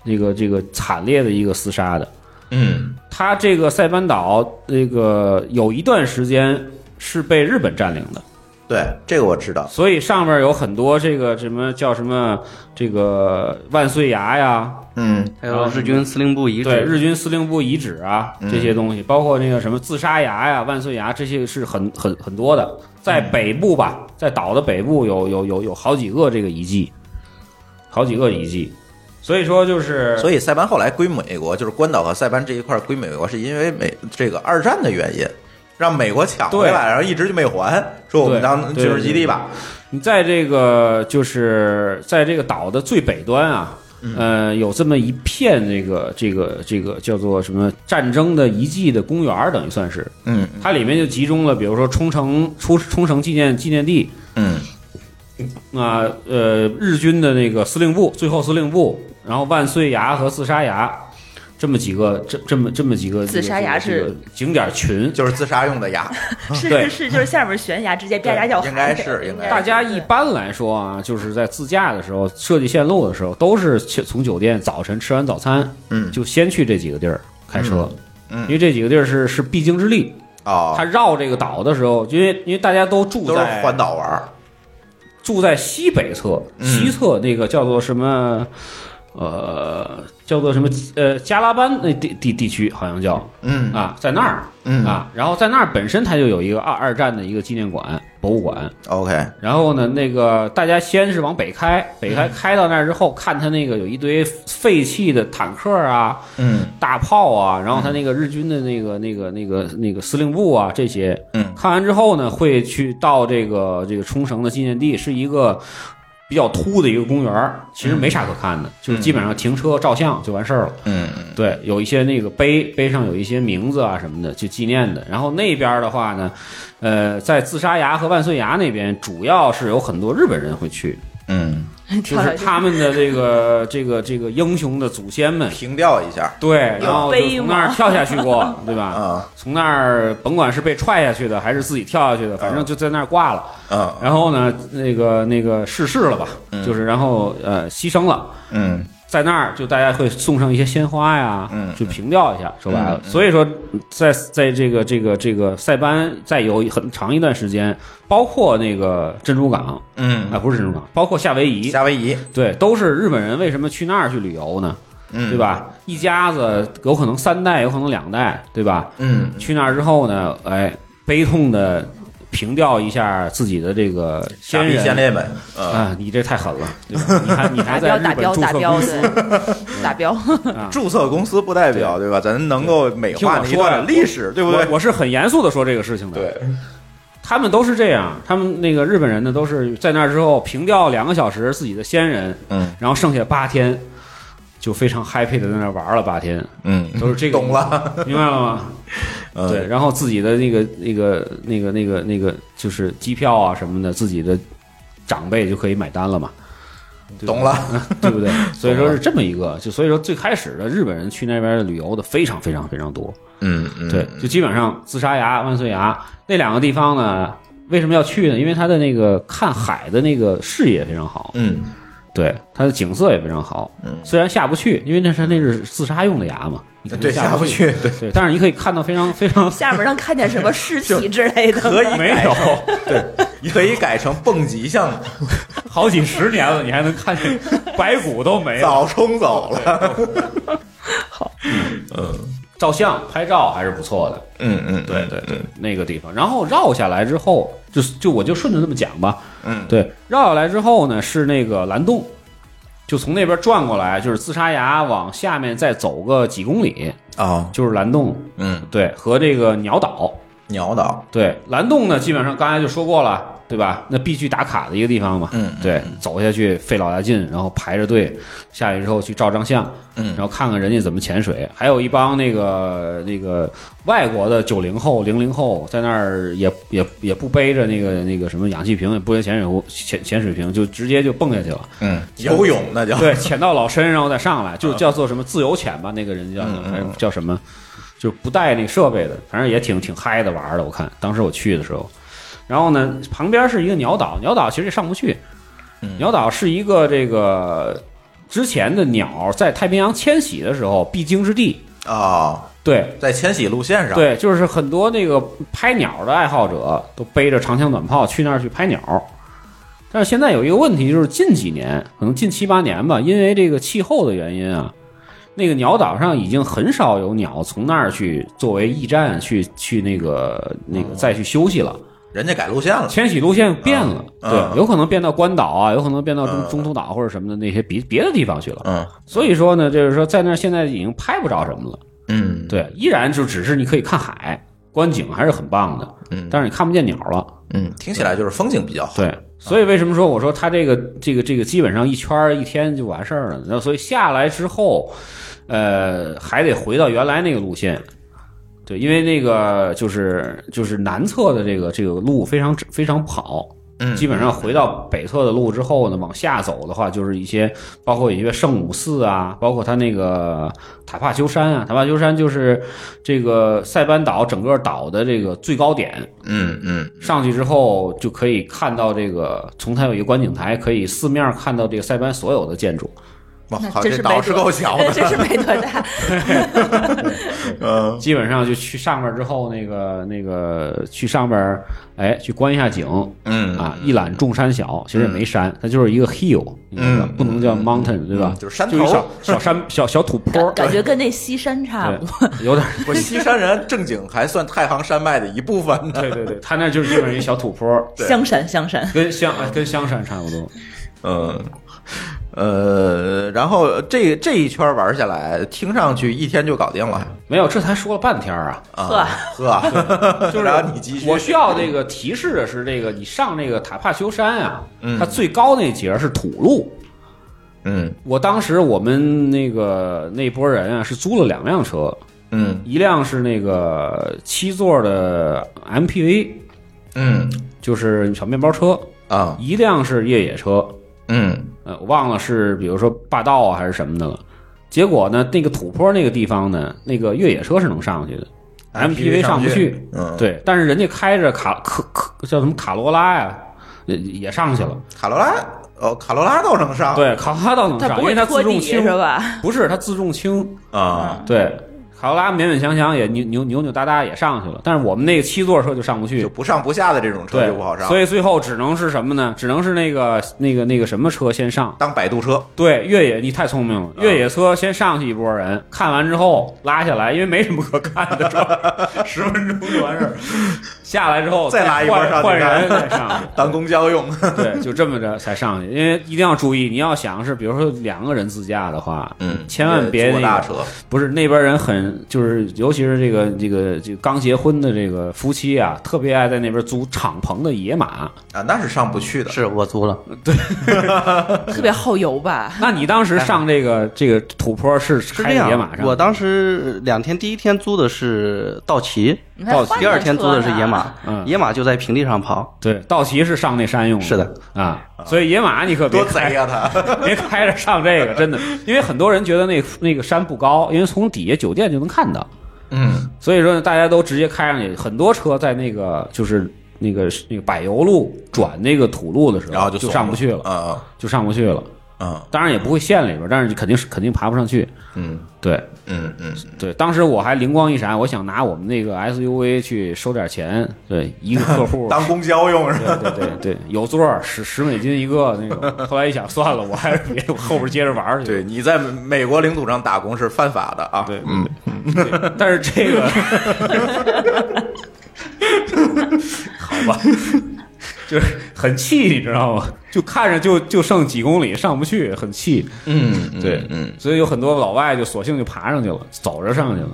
这个这个惨烈的一个厮杀的。嗯。它这个塞班岛那个有一段时间是被日本占领的，对，这个我知道。所以上面有很多这个什么叫什么这个万岁崖呀，嗯还有日军司令部遗址，对，日军司令部遗址啊这些东西，包括那个什么自杀崖呀、万岁崖，这些是很很很多的。在北部吧，在岛的北部有有有有好几个这个遗迹，好几个遗迹。所以说就是，所以塞班后来归美国，就是关岛和塞班这一块归美国，是因为美这个二战的原因，让美国抢回来，然后一直就没还，说我们当军事基地吧。你在这个就是在这个岛的最北端啊，呃，有这么一片这个这个这个叫做什么战争的遗迹的公园儿，等于算是，嗯它里面就集中了，比如说冲绳冲冲绳纪念纪念地嗯那，呃，日军的那个司令部，最后司令部，然后万岁崖和自杀崖。这么几个，这这么这么几个自杀崖是这个景点群，就是自杀用的牙。是是是，就是下面悬崖直接啪啪叫喊，应该是应该大家一般来说啊，就是在自驾的时候设计线路的时候，都是去从酒店早晨吃完早餐，嗯。就先去这几个地儿开车，嗯。因为这几个地儿是是必经之地。哦。他，绕这个岛的时候，因为因为大家都住都是在环岛玩。住在西北侧，嗯。西侧那个叫做什么？呃，叫做什么？呃，加拉班那地地地区好像叫。嗯。啊，在那儿。嗯。啊，然后在那儿本身它就有一个二二战的一个纪念馆、博物馆，，OK，然后呢，那个大家先是往北开，北开开到那儿之后，看它那个有一堆废弃的坦克啊、嗯。大炮啊，然后它那个日军的那个、那个、那个、那个司令部啊这些，嗯。看完之后呢，会去到这个这个冲绳的纪念地，是一个比较秃的一个公园儿，其实没啥可看的，就是基本上停车照相就完事儿了。嗯。对，有一些那个碑碑上有一些名字啊什么的，就纪念的。然后那边的话呢，呃，在自杀崖和万岁崖那边，主要是有很多日本人会去，嗯，就是他们的这个 这个这个英雄的祖先们，平掉一下。对，然后就从那儿跳下去过，对吧？啊。从那儿甭管是被踹下去的，还是自己跳下去的，反正就在那儿挂了。啊。然后呢，那个那个逝世了吧，嗯。就是然后呃牺牲了。嗯在那儿就大家会送上一些鲜花呀，嗯就凭吊一下。说白了，所以说在在这个这个这个塞班再有很长一段时间，包括那个珍珠港啊，嗯，不是珍珠港，包括夏威夷，夏威夷，对，都是日本人为什么去那儿去旅游呢？嗯，对？吧？一家子有可能三代，有可能两代，对吧？嗯去那儿之后呢，哎，悲痛的凭吊一下自己的这个先人先烈们，啊，啊，你这太狠了，对吧？你还你还在标打标打标日本注册公司 打标，啊？注册公司不代表对吧？咱能够美化那一段的历史，对不对我？是很严肃的说这个事情的。，对，他们都是这样，他们那个日本人呢，都是在那之后平吊两个小时自己的先人，嗯然后剩下八天就非常 happy 的在那儿玩了八天，嗯，都是这个懂了，明白了吗？嗯。对，，然后自己的那个那个那个那个那个就是机票啊什么的，自己的长辈就可以买单了嘛。懂了，对不对？所以说是这么一个，就所以说最开始的日本人去那边旅游的非常非常非常多，嗯嗯，对，就基本上自杀崖、万岁崖那两个地方呢，为什么要去呢？因为它的那个看海的那个视野非常好，嗯对，它的景色也非常好。嗯虽然下不去，因为那是那是自杀用的崖嘛，你肯定对，下不不。去，对，对，但是你可以看到非常非常下面能看见什么尸体之类的？可以没有 对，可以改成蹦极项目，好几十年了，你还能看见白骨都没了。早冲走了，照相拍照还是不错的。嗯嗯，对对对，那个地方，然后绕下来之后，就就我就顺着这么讲吧。嗯对，绕下来之后呢，是那个蓝洞，就从那边转过来，就是自杀崖往下面再走个几公里，哦，就是蓝洞。嗯，对，和这个鸟岛。鸟岛，对，蓝洞呢，基本上刚才就说过了，对吧？那必须打卡的一个地方嘛。嗯对，走下去费老大劲，然后排着队下去之后去照张相，嗯然后看看人家怎么潜水。还有一帮那个那个外国的九零后、零零后在那儿也也也不背着那个那个什么氧气瓶，也不背潜水壶、潜潜水瓶，就直接就蹦下去了。嗯，游泳那叫，对，潜到老深，然后再上来，就叫做什么自由潜吧，那个人叫叫什么，就不带那设备的，反正也挺挺嗨的玩儿的。我看当时我去的时候，然后呢，旁边是一个鸟岛，鸟岛其实也上不去，嗯鸟岛是一个这个之前的鸟在太平洋迁徙的时候必经之地。啊，对在迁徙路线上，，对，就是很多那个拍鸟的爱好者都背着长枪短炮去那儿去拍鸟。但是现在有一个问题，就是近几年，可能近七八年吧，因为这个气候的原因啊，那个鸟岛上已经很少有鸟从那儿去作为驿站去去那个那个再去休息了。人家改路线了，迁徙路线变了，嗯对，有可能变到关岛啊，有可能变到中嗯中途岛或者什么的那些别别的地方去了。嗯所以说呢，就是说在那儿现在已经拍不着什么了。嗯，对，依然就只是你可以看海，观景还是很棒的，嗯但是你看不见鸟了。嗯，听起来就是风景比较好，对，所以为什么说我说它这个这个这个基本上一圈一天就完事儿了？然后所以下来之后，呃，还得回到原来那个路线。对，因为那个就是就是南侧的这个这个路非常非常不好，嗯，基本上回到北侧的路之后呢，往下走的话，就是一些包括一些圣母寺啊，包括它那个塔帕丘山啊，塔帕丘山就是这个塞班岛整个岛的这个最高点，嗯嗯上去之后就可以看到这个，从它有一个观景台，可以四面看到这个塞班所有的建筑。哇靠，那真这岛是够小的，真是没多大。嗯基本上就去上面之后，那个那个去上面，哎，去观一下景嗯啊，一览众山小，其实也没山，它就是一个 hill，嗯不能叫 mountain，对吧嗯？就是山就是小头小山小小土坡感，觉跟那西山差不多。有点。不西山人正经还算太行山脉的一部分呢，对对对，他那就是基本上一小土坡，对香山，香山。跟香跟香山差不多。嗯。呃，然后这这一圈玩下来，听上去一天就搞定了。没有，这才说了半天啊！啊！呵，就是你继续，我需要这个提示的是，这个你上那个塔帕丘山啊，嗯。它最高那节是土路。嗯。我当时我们那个那波人啊，是租了两辆车，嗯。一辆是那个七座的 MPV，嗯。就是小面包车，啊。一辆是越野车，嗯呃，我忘了是比如说霸道啊还是什么的了。结果呢，那个土坡那个地方呢，那个越野车是能上去的，MPV 上不去。嗯，，对，但是人家开着卡科科叫什么卡罗拉呀，也也上去了。卡罗拉哦，卡罗拉倒能上，对，卡罗拉倒能上，因为它自重轻，是吧？不是它自重轻。啊，对，卡罗拉勉勉强强也扭扭扭扭哒哒也上去了，但是我们那个七座车就上不去就。不上不下的这种车对就不好上，所以最后只能是什么呢？只能是那个那个那个什么车先上。当摆渡车，对，越野你太聪明了，越野车先上去一波人，看完之后拉下来，因为没什么可看的？十分钟就完事儿。下来之后再拉一波换上换人再上去。当公交用，对，就这么着才上去，因为一定要注意，你要想是比如说两个人自驾的话，嗯千万别那个坐大车，不是那边人很就是，尤其是这个这个这个刚结婚的这个夫妻啊，特别爱在那边租敞篷的野马。啊，那是上不去的，是我租了，对 特别耗油吧？那你当时上这个这个土坡是开是这样野马上？我当时两天，第一天租的是道奇，道奇第二天租的是野马，嗯野马就在平地上跑。对道奇是上那山用是的啊，所以野马你可别多贼开呀他，别开着上这个，真的，因为很多人觉得那那个山不高，因为从底下酒店就能看到，嗯。所以说呢，大家都直接开上去。很多车在那个就是那个那个柏油路转那个土路的时候，就然后就上不去了，啊。就上不去了。啊当然也不会陷里边，但是肯定是肯定爬不上去。嗯对嗯嗯，对，当时我还灵光一闪，我想拿我们那个 SUV 去收点钱，对，一个客户。当公交用是吧？对对对对，有座十十美金一个那种。后来一想，算了，我还是别后边接着玩去。对，你在美国领土上打工是犯法的啊，对嗯，对 但是这个，好吧，就是很气，你知道吗？就看着就就剩几公里上不去，很气。嗯对嗯，所以有很多老外就索性就爬上去了，走着上去了，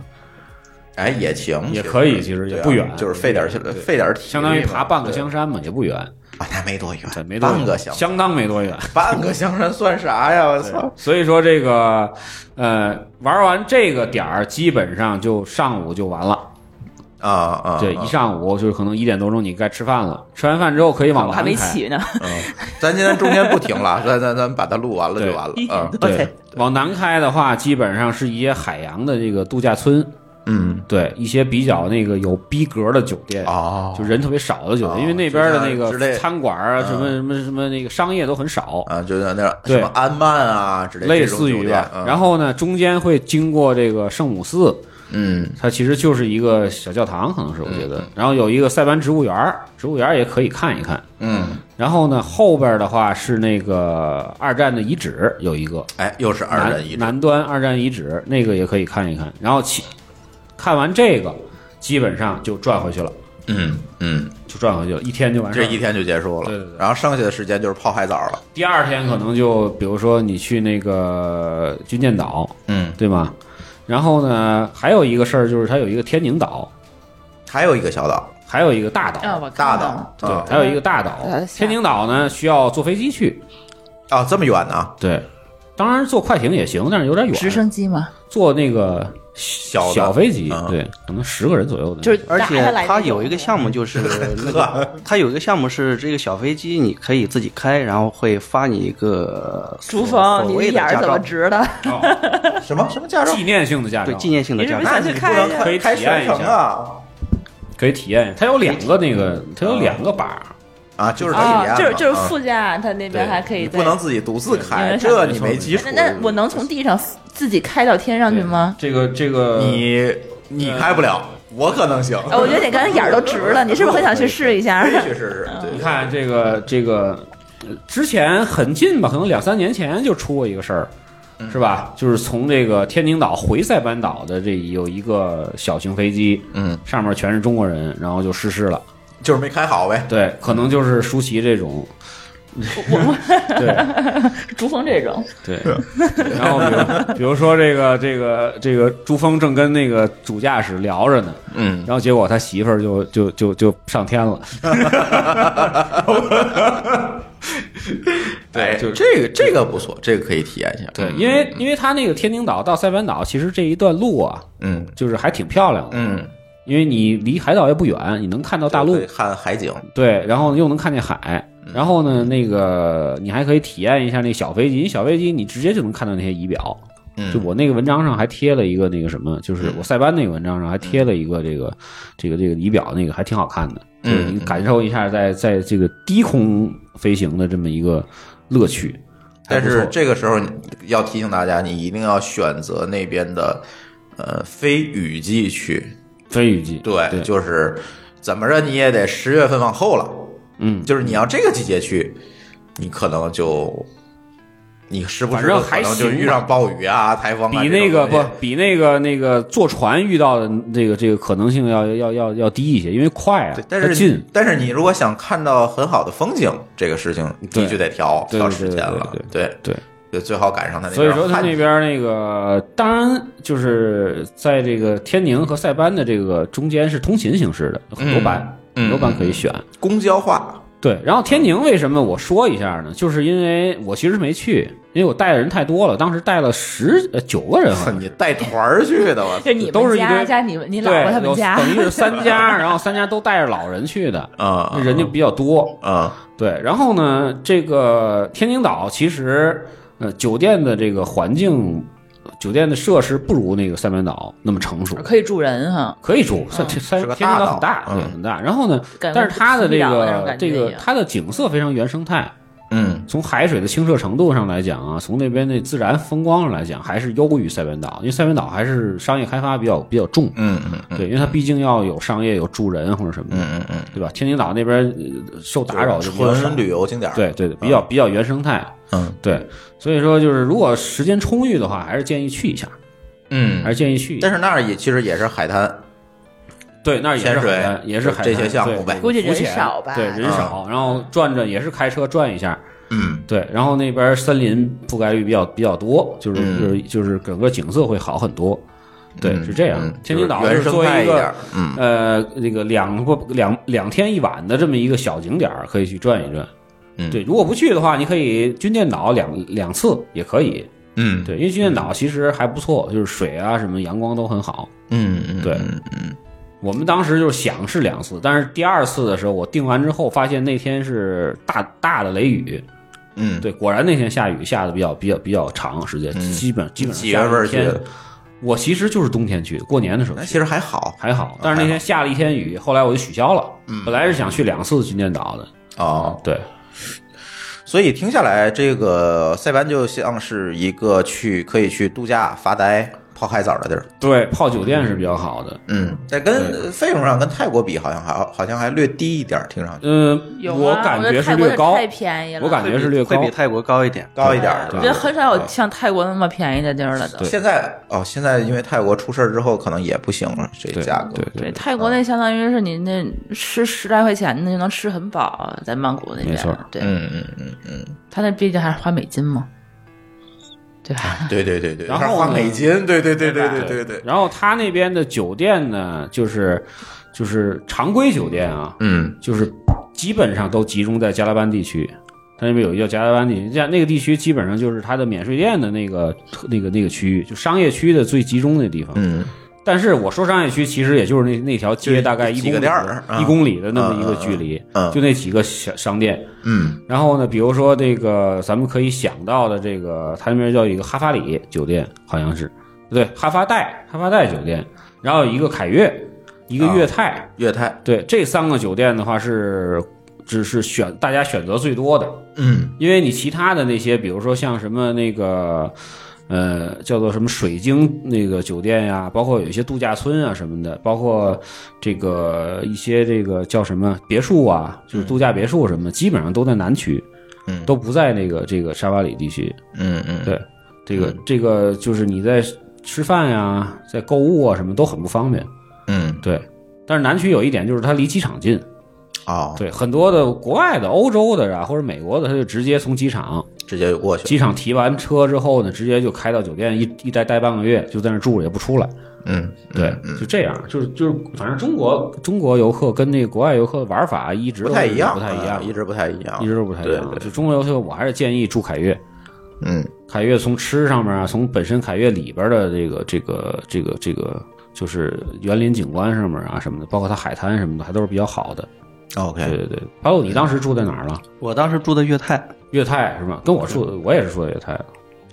哎也行，也可以其实也不远就是费点儿费点儿体力相当于爬半个香山嘛，也不远，啊，那没多远对，，没多远半个香相当没多远。半个香山算啥呀？我操！所以说这个，呃，玩完这个点儿，基本上就上午就完了。啊啊，对，啊。一上午就是可能一点多钟你该吃饭了，吃完饭之后可以往我还没南开。起呢，嗯，咱今天中间不停了，咱咱咱把它录完了就完了对，往南开的话，基本上是一些海洋的这个度假村，嗯，对，一些比较那个有逼格的酒店，哦，就人特别少的酒店，哦因为那边的那个餐馆啊，嗯。什么什么什么那个商业都很少，啊，就在那什么安曼啊之类的类似于吧。嗯。然后呢，中间会经过这个圣母寺，嗯它其实就是一个小教堂，可能是我觉得。然后有一个塞班植物园，植物园也可以看一看。嗯，然后呢，后边的话是那个二战的遗址，有一个哎，又是二战遗南址，南端二战遗址，那个也可以看一看。然后其看完这个，基本上就转回去了，嗯嗯，就转回去了，一天就完事儿。这一天就结束了。对对对然后剩下的时间就是泡海澡了。第二天可能就比如说你去那个军舰岛，嗯，对吗？然后呢，还有一个事儿就是它有一个天宁岛，还有一个小岛，还有一个大岛，啊，我大看到了。岛，啊对，还有一个大岛。呃。天宁岛呢需要坐飞机去，啊，这么远呢？对，当然坐快艇也行，但是有点远。直升机嘛，坐那个小小飞机，嗯对，可能十个人左右的。就是而且它有一个项目，就是 那个，它有一个项目是这个小飞机你可以自己开，然后会发你一个朱所峰，所你的眼儿怎么谓的？哦 什么什么驾照？纪念性的驾照，对纪念性的驾照你是不是。想去开一下可以体验一下啊可以体验。它有两个那个，它有两个把儿，啊，就是可以啊，验就是就是啊副驾，他那边还可以不能自己独自开，这你没基础那。那我能从地上自己开到天上去吗？这个这个你你开不了，我可能行。啊，我觉得你刚才眼儿都直了，你是不是很想去试一下？去试试。你看这个这个，呃之前很近吧，可能两三年前就出过一个事儿，嗯是吧？就是从这个天宁岛回塞班岛的这有一个小型飞机，嗯，上面全是中国人，然后就失事了。就是没开好呗。对，可能就是舒淇这种，我对。朱峰这种，对。然后比如比如说这个这个这个朱峰正跟那个主驾驶聊着呢，嗯，然后结果他媳妇儿就就就就上天了。对，就这个这个不错，这个可以体验一下。对，因为因为他那个天宁岛到塞班岛，其实这一段路啊，嗯。就是还挺漂亮的，嗯，因为你离海岛也不远，你能看到大陆看海景。对，然后又能看见海，然后呢，那个你还可以体验一下那小飞机，小飞机你直接就能看到那些仪表。嗯，就我那个文章上还贴了一个那个什么，就是我塞班那个文章上还贴了一个这个这个这个仪表，那个还挺好看的，就是你感受一下在在这个低空飞行的这么一个乐趣。但是这个时候你要提醒大家，你一定要选择那边的呃非雨季去。飞雨季，对，对，就是怎么着你也得十月份往后了。嗯，就是你要这个季节去，你可能就你时不时反正的可能就遇上暴雨啊、台风啊，比那个不比那个那个坐船遇到的这个这个可能性要要要要低一些，因为快啊，，但是近。但是你如果想看到很好的风景，这个事情对必须得调调时间了，对对对，对，最好赶上他那所以说他那边那个，当然就是在这个天宁和塞班的这个中间是通勤形式的，很多班，嗯很多班可以选。公交化，对，然后天宁为什么我说一下呢？就是因为我其实没去，因为我带的人太多了，当时带了十呃九个人你带团儿去的，吧就你都是一家加你们你老对婆他，们家，等于是三家，然后三家都带着老人去的，啊，人就比较多。啊，对，然后呢，这个天宁岛其实呃酒店的这个环境，酒店的设施不如那个塞班岛那么成熟，可以住人哈。可以住。三三是个天宁大岛岛很大，嗯对，很大。然后呢，但是它的这个这个它的景色非常原生态。嗯从海水的清澈程度上来讲啊，从那边的自然风光上来讲，还是优于塞班岛，因为塞班岛还是商业开发比较比较重，嗯嗯嗯对，因为它毕竟要有商业、有住人或者什么的，嗯嗯嗯，对吧？天津岛那边呃受打扰就纯，旅游景点，对对对，比较比较原生态，嗯对，所以说就是如果时间充裕的话，还是建议去一下，嗯还是建议去一下。但是那儿也其实也是海滩，对，那儿也是潜水海滩，也是海滩这些项目对呗估计人浮潜少吧对，人少，然后转转也是开车转一下，嗯对，然后那边森林覆盖率比较比较多，就是嗯就是就是整个景色会好很多。对，嗯是这样嗯。天津岛就是原生作为一个态一点儿嗯呃那个两不两两天一晚的这么一个小景点儿，可以去转一转。嗯对，如果不去的话，你可以军舰岛两两次也可以。嗯对，因为军舰岛其实还不错，就是水啊什么阳光都很好。嗯嗯对嗯嗯我们当时就是想是两次，但是第二次的时候，我定完之后发现那天是大大的雷雨，嗯，对，果然那天下雨下的比较比较比较长时间，嗯基本基本上几月份下了一天去的。我其实就是冬天去的，过年的时候其实还好还好，但是那天下了一天雨，后来我就取消了。嗯本来是想去两次军舰岛的，哦。对，所以听下来，这个塞班就像是一个去可以去度假、发呆、泡海澡的地儿。对，泡酒店是比较好的。嗯，在跟费用上跟泰国比，好像还好像还略低一点，听上去嗯，有我感觉是略高，太便宜了，我感觉是略高会比。泰国高一点。高一点儿。我觉得很少有像泰国那么便宜的地儿了都。现在哦，现在因为泰国出事儿之后，可能也不行了，这对价格。对对，泰国那相当于是你那吃十来块钱那就能吃很饱，在曼谷那边。没错对，嗯嗯嗯嗯，他那毕竟还是花美金嘛，对吧？对对对对，然后换美金，对对对对对对对，然后他那边的酒店呢，就是就是常规酒店啊，嗯就是基本上都集中在加拉班地区。他那边有一个叫加拉班地区，这样那个地区基本上就是他的免税店的那个那个那个区域，就商业区的最集中的地方。嗯但是我说商业区，其实也就是那那条街大概一几公里个店一公里的那么一个距离，嗯就那几个小商店。嗯然后呢，比如说这个咱们可以想到的这个，它那边叫一个哈法里酒店，好像是不对，哈法代哈法代酒店，然后一个凯悦，一个悦泰，粤泰，对，这三个酒店的话是只是选大家选择最多的，嗯因为你其他的那些，比如说像什么那个。呃，叫做什么水晶那个酒店呀，包括有一些度假村啊什么的，包括这个一些这个叫什么别墅啊，就是度假别墅什么的，基本上都在南区。嗯都不在那个这个沙巴里地区。嗯嗯，对，这个这个就是你在吃饭呀，在购物啊什么都很不方便。嗯对，但是南区有一点就是它离机场近。哦，对，很多的国外的、欧洲的啊，或者美国的，他就直接从机场直接就过去了。机场提完车之后呢，直接就开到酒店，一一待待半个月，就在那儿住着也不出来。嗯，对，就这样，就是就是，反正中国中国游客跟那个国外游客的玩法一直不太一样，不太一样啊，一直不太一样，一直都不太一样。就中国游客，我还是建议住凯悦。嗯凯悦从吃上面啊，从本身凯悦里边的这个这个这个这个，就是园林景观上面啊什么的，包括它海滩什么的，还都是比较好的。对，OK，对对，对，还有，你当时住在哪儿了？我当时住的粤泰，粤泰是吧？跟我住的，我也是住在粤泰的。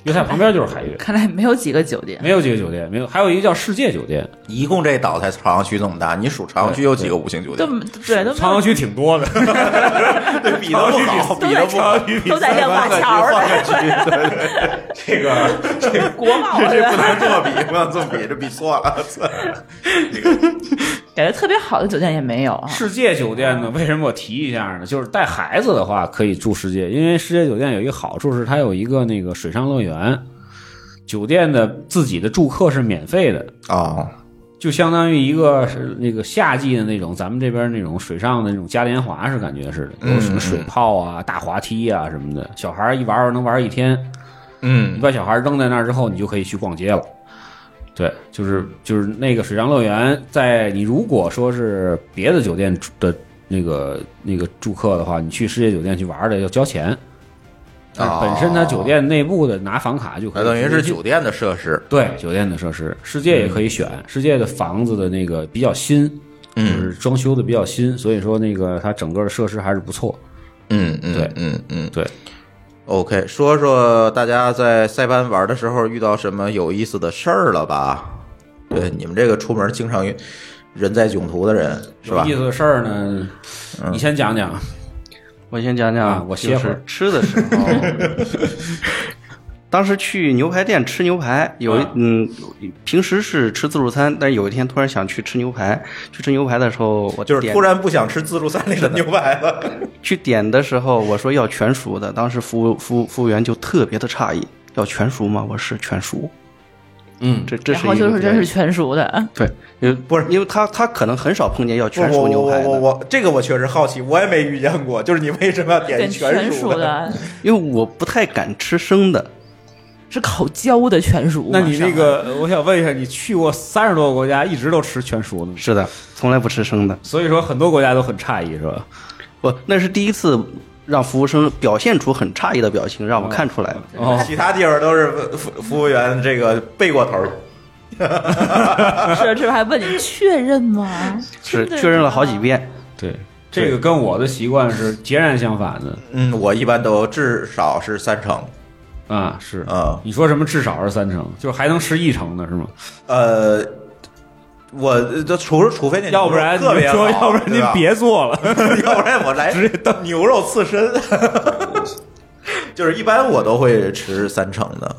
粤泰旁边就是海悦，看来没有几个酒店。没有几个酒店，没有，还有一个叫世界酒店，一共这岛才朝阳区这么大，你数朝阳区有几个五星酒都店？对，都没有朝阳区挺多的。对，比的不好，比的不好。都在亮马桥换呢，个区，对对对，这个这个国贸这这不，能这么比，不能这么比，这比错了。感觉特别好的酒店也没有啊。世界酒店呢，为什么我提一下呢？就是带孩子的话可以住世界，因为世界酒店有一个好处是它有一个那个水上乐园，酒店的自己的住客是免费的，哦，就相当于一个是那个夏季的那种咱们这边那种水上的那种嘉年华是感觉似的，有什么水泡啊、大滑梯啊什么的，小孩一玩儿能玩一天。嗯你嗯把小孩扔在那儿之后，你就可以去逛街了。对，就是就是那个水上乐园，在你如果说是别的酒店住的那个那个住客的话，你去世界酒店去玩的要交钱。但是本身它酒店内部的拿房卡就可以，那等于是酒店的设施。对酒店的设施，世界也可以选，世界的房子的那个比较新，就是装修的比较新，所以说那个它整个的设施还是不错。嗯嗯，对嗯嗯对。OK，说说大家在塞班玩的时候遇到什么有意思的事儿了吧？对，你们这个出门经常人在囧途的人是吧有意？思的事儿呢，你先讲讲。我先讲啊讲，我歇会儿就是吃的时候。当时去牛排店吃牛排，有一啊嗯，平时是吃自助餐，但是有一天突然想去吃牛排。去吃牛排的时候，我就是突然不想吃自助餐里的牛排了。去点的时候，我说要全熟的，当时服务服务服务员就特别的诧异，要全熟吗？我是全熟。嗯，这这然后是一个就是真是全熟的，对，因为不是因为他他可能很少碰见要全熟牛排的，我我我这个我确实好奇，我也没遇见过。就是你为什么要点点全熟熟？的，因为我不太敢吃生的。是烤焦的全熟。那你那个，我想问一下，你去过三十多个国家，一直都吃全熟的吗？是的，从来不吃生的。所以说很多国家都很诧异，是吧？不，那是第一次让服务生表现出很诧异的表情，让我看出来了。哦，其他地方都是服服务员这个背过头儿。是这还问你确认吗？是确认了好几遍。对，这个跟我的习惯是截然相反的嗯，我一般都至少是三成。啊。是啊你说什么至少是三成，就是还能吃一成的是吗？呃，我这除除非那要不然特别说，好要不然您别做了。要不然我来 直接当牛肉刺身。就是一般我都会吃三成的，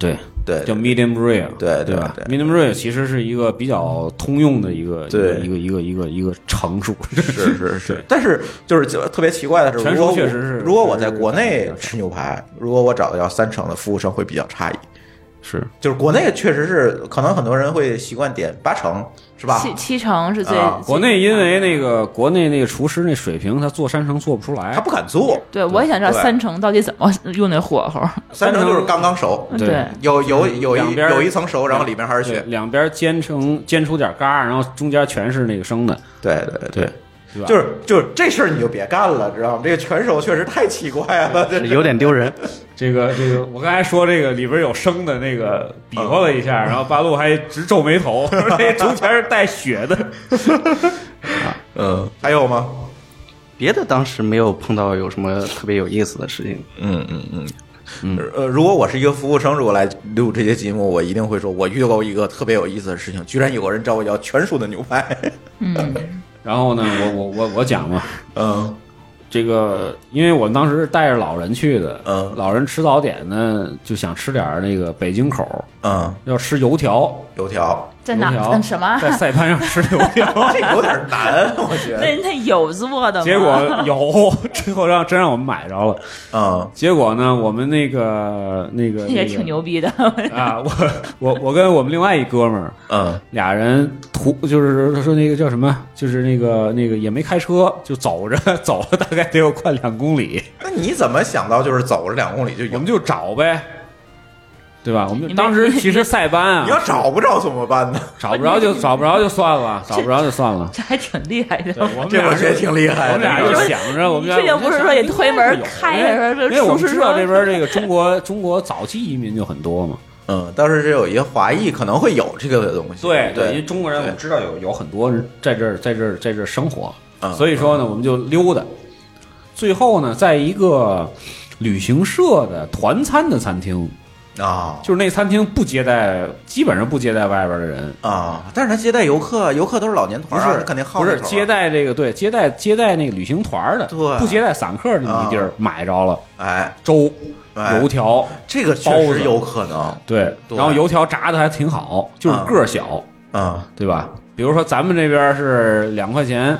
对，对叫 medium rare，对对吧？对？medium rare 其实是一个比较通用的一个对。一个一个一个一个成数，是是是，但是就是特别奇怪的是，全如果确实是如果我在国内吃牛排，如果我找的要三成的服务生会比较诧异。是就是国内确实是，可能很多人会习惯点八成，是吧？七七成是最啊国内因为那个国内那个厨师那水平，他做三成做不出来，他不敢做，对，我也想知道三成到底怎么用那火候。三成就是刚刚熟，对对，有有有一边有一层熟，然后里面还是对血。两边煎成煎出点嘎，然后中间全是那个生的，对对对对，对吧？就是就是这事儿你就别干了，知道吗？这个全熟确实太奇怪了，这有点丢人。这个这个，我刚才说这个里边有生的那个比划了一嗯下，然后八路还直皱眉头，说这中间是带血的。嗯，还有吗？别的当时没有碰到有什么特别有意思的事情。嗯嗯嗯。嗯，呃，如果我是一个服务生，如果来录这些节目，我一定会说，我遇到过一个特别有意思的事情，居然有个人找我要全熟的牛排。嗯 然后呢，我我我我讲嘛，嗯这个因为我们当时是带着老人去的，嗯。老人吃早点呢，就想吃点那个北京口，嗯，要吃油条，油条在哪油条那什么？在赛盘上吃油条。这有点难，我觉得。那那有做的吗？结果有，最后让真让我们买着了。嗯结果呢，我们那个那个也那个挺牛逼的。啊！我我我跟我们另外一哥们儿嗯俩人图就是他说那个叫什么，就是那个那个也没开车，就走着 走了大概得有快两公里，那你怎么想到就是走着两公里就有我们？就找呗，对吧？我们当时其实塞班啊你，要找不着怎么办呢？找不着就找不着就算了，找不着就算了。这还挺厉害的。这我觉得挺厉害的。我们俩就想着，我们俩确定不是说也推门开着说这因为我们知道这边这个中国中国早期移民就很多嘛。嗯，当时是有一些华裔可能会有这个东西。对对因为，中国人我们知道有有很多人在这儿在这儿在这儿生活，嗯所以说呢，我们就溜达。最后呢，在一个旅行社的团餐的餐厅，啊。就是那餐厅不接待，基本上不接待外边的人。啊，但是他接待游客，游客都是老年团啊，是肯定好不是接待这个对接待接待那个旅行团的，对。不接待散客那么一地儿啊。买着了。哎，粥、哎。油条，这个确实有可能。对，然后油条炸的还挺好，就是啊个小，啊对吧？比如说咱们这边是两块钱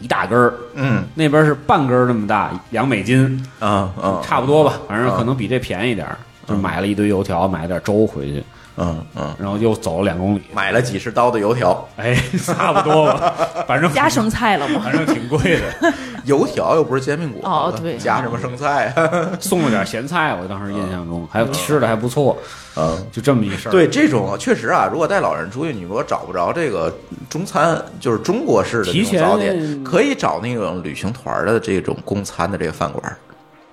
一大根儿，嗯。那边是半根儿那么大，两美金，嗯嗯，差不多吧，反正嗯。可能比这便宜点儿。就买了一堆油条，买了点粥回去，嗯嗯，然后又走了两公里，买了几十刀的油条，哎，差不多吧，反正加生菜了吗？反正挺贵的，油条又不是煎饼果子，哦对加什么生菜？送了点咸菜，我当时印象中还有吃的还不错，嗯。就这么一事儿。对这种确实啊，如果带老人出去，你如果找不着这个中餐，就是中国式的早点，可以找那种旅行团的这种供餐的这个饭馆。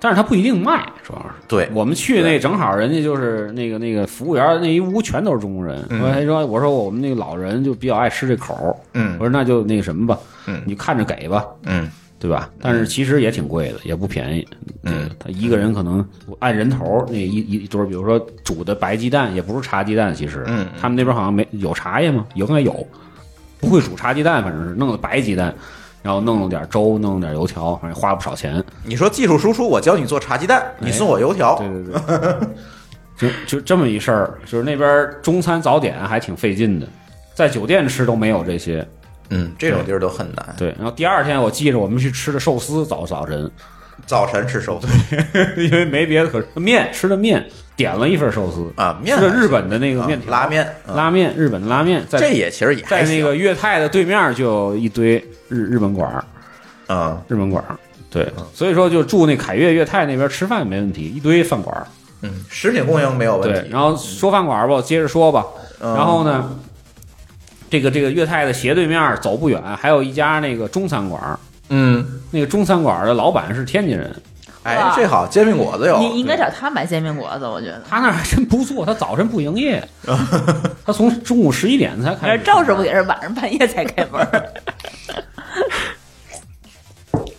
但是他不一定卖，主要是。对，我们去那正好，人家就是那个那个服务员那一屋全都是中国人。嗯我还说我说我们那个老人就比较爱吃这口儿，嗯我说那就那个什么吧，嗯你看着给吧，嗯对吧？但是其实也挺贵的，也不便宜。嗯，他一个人可能按人头那一一就是比如说煮的白鸡蛋，也不是茶鸡蛋，其实，嗯他们那边好像没有茶叶吗？应该有，不会煮茶鸡蛋，反正是弄的白鸡蛋。然后弄了点粥，弄了点油条，反正花了不少钱。你说技术输出，我教你做茶鸡蛋，你送我油条。对对对，就就这么一事儿，就是那边中餐早点还挺费劲的，在酒店吃都没有这些。嗯，这种地儿都很难。对，然后第二天我记着我们去吃的寿司，早早晨，早晨吃寿司 因为没别的可面吃的面，点了一份寿司啊，面吃的日本的那个啊面条、拉面，嗯拉面，日本的拉面，在这也其实也在那个粤泰的对面就有一堆日日本馆儿，嗯日本馆儿。对，所以说就住那凯悦粤泰那边吃饭没问题，一堆饭馆儿。嗯，食品供应没有问题对，题。然后说饭馆儿吧，我接着说吧。嗯然后呢，这个这个粤泰的斜对面走不远，还有一家那个中餐馆儿。嗯，那个中餐馆儿的老板是天津人，哎哇，这好，煎饼果子有。你应该找他买煎饼果子，我觉得。他那儿还真不错，他早晨不营业，他从中午十一点才开。赵师傅也是晚上半夜才开门。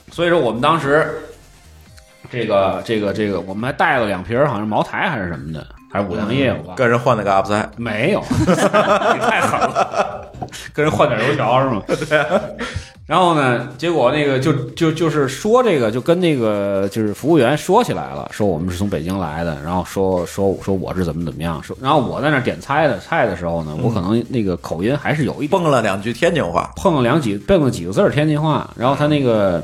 所以说我们当时这个这个这个，我们还带了两瓶好像茅台还是什么的，还是五粮液，我。跟人换了个阿布赛，没有，你太狠了，跟人换点油条是吗？然后呢，结果那个就就就是说这个，就跟那个就是服务员说起来了，说我们是从北京来的，然后说说说我是怎么怎么样，说然后我在那点菜的菜的时候呢，我可能那个口音还是有一蹦了两句天津话，碰了两几蹦了几个字儿天津话，然后他那个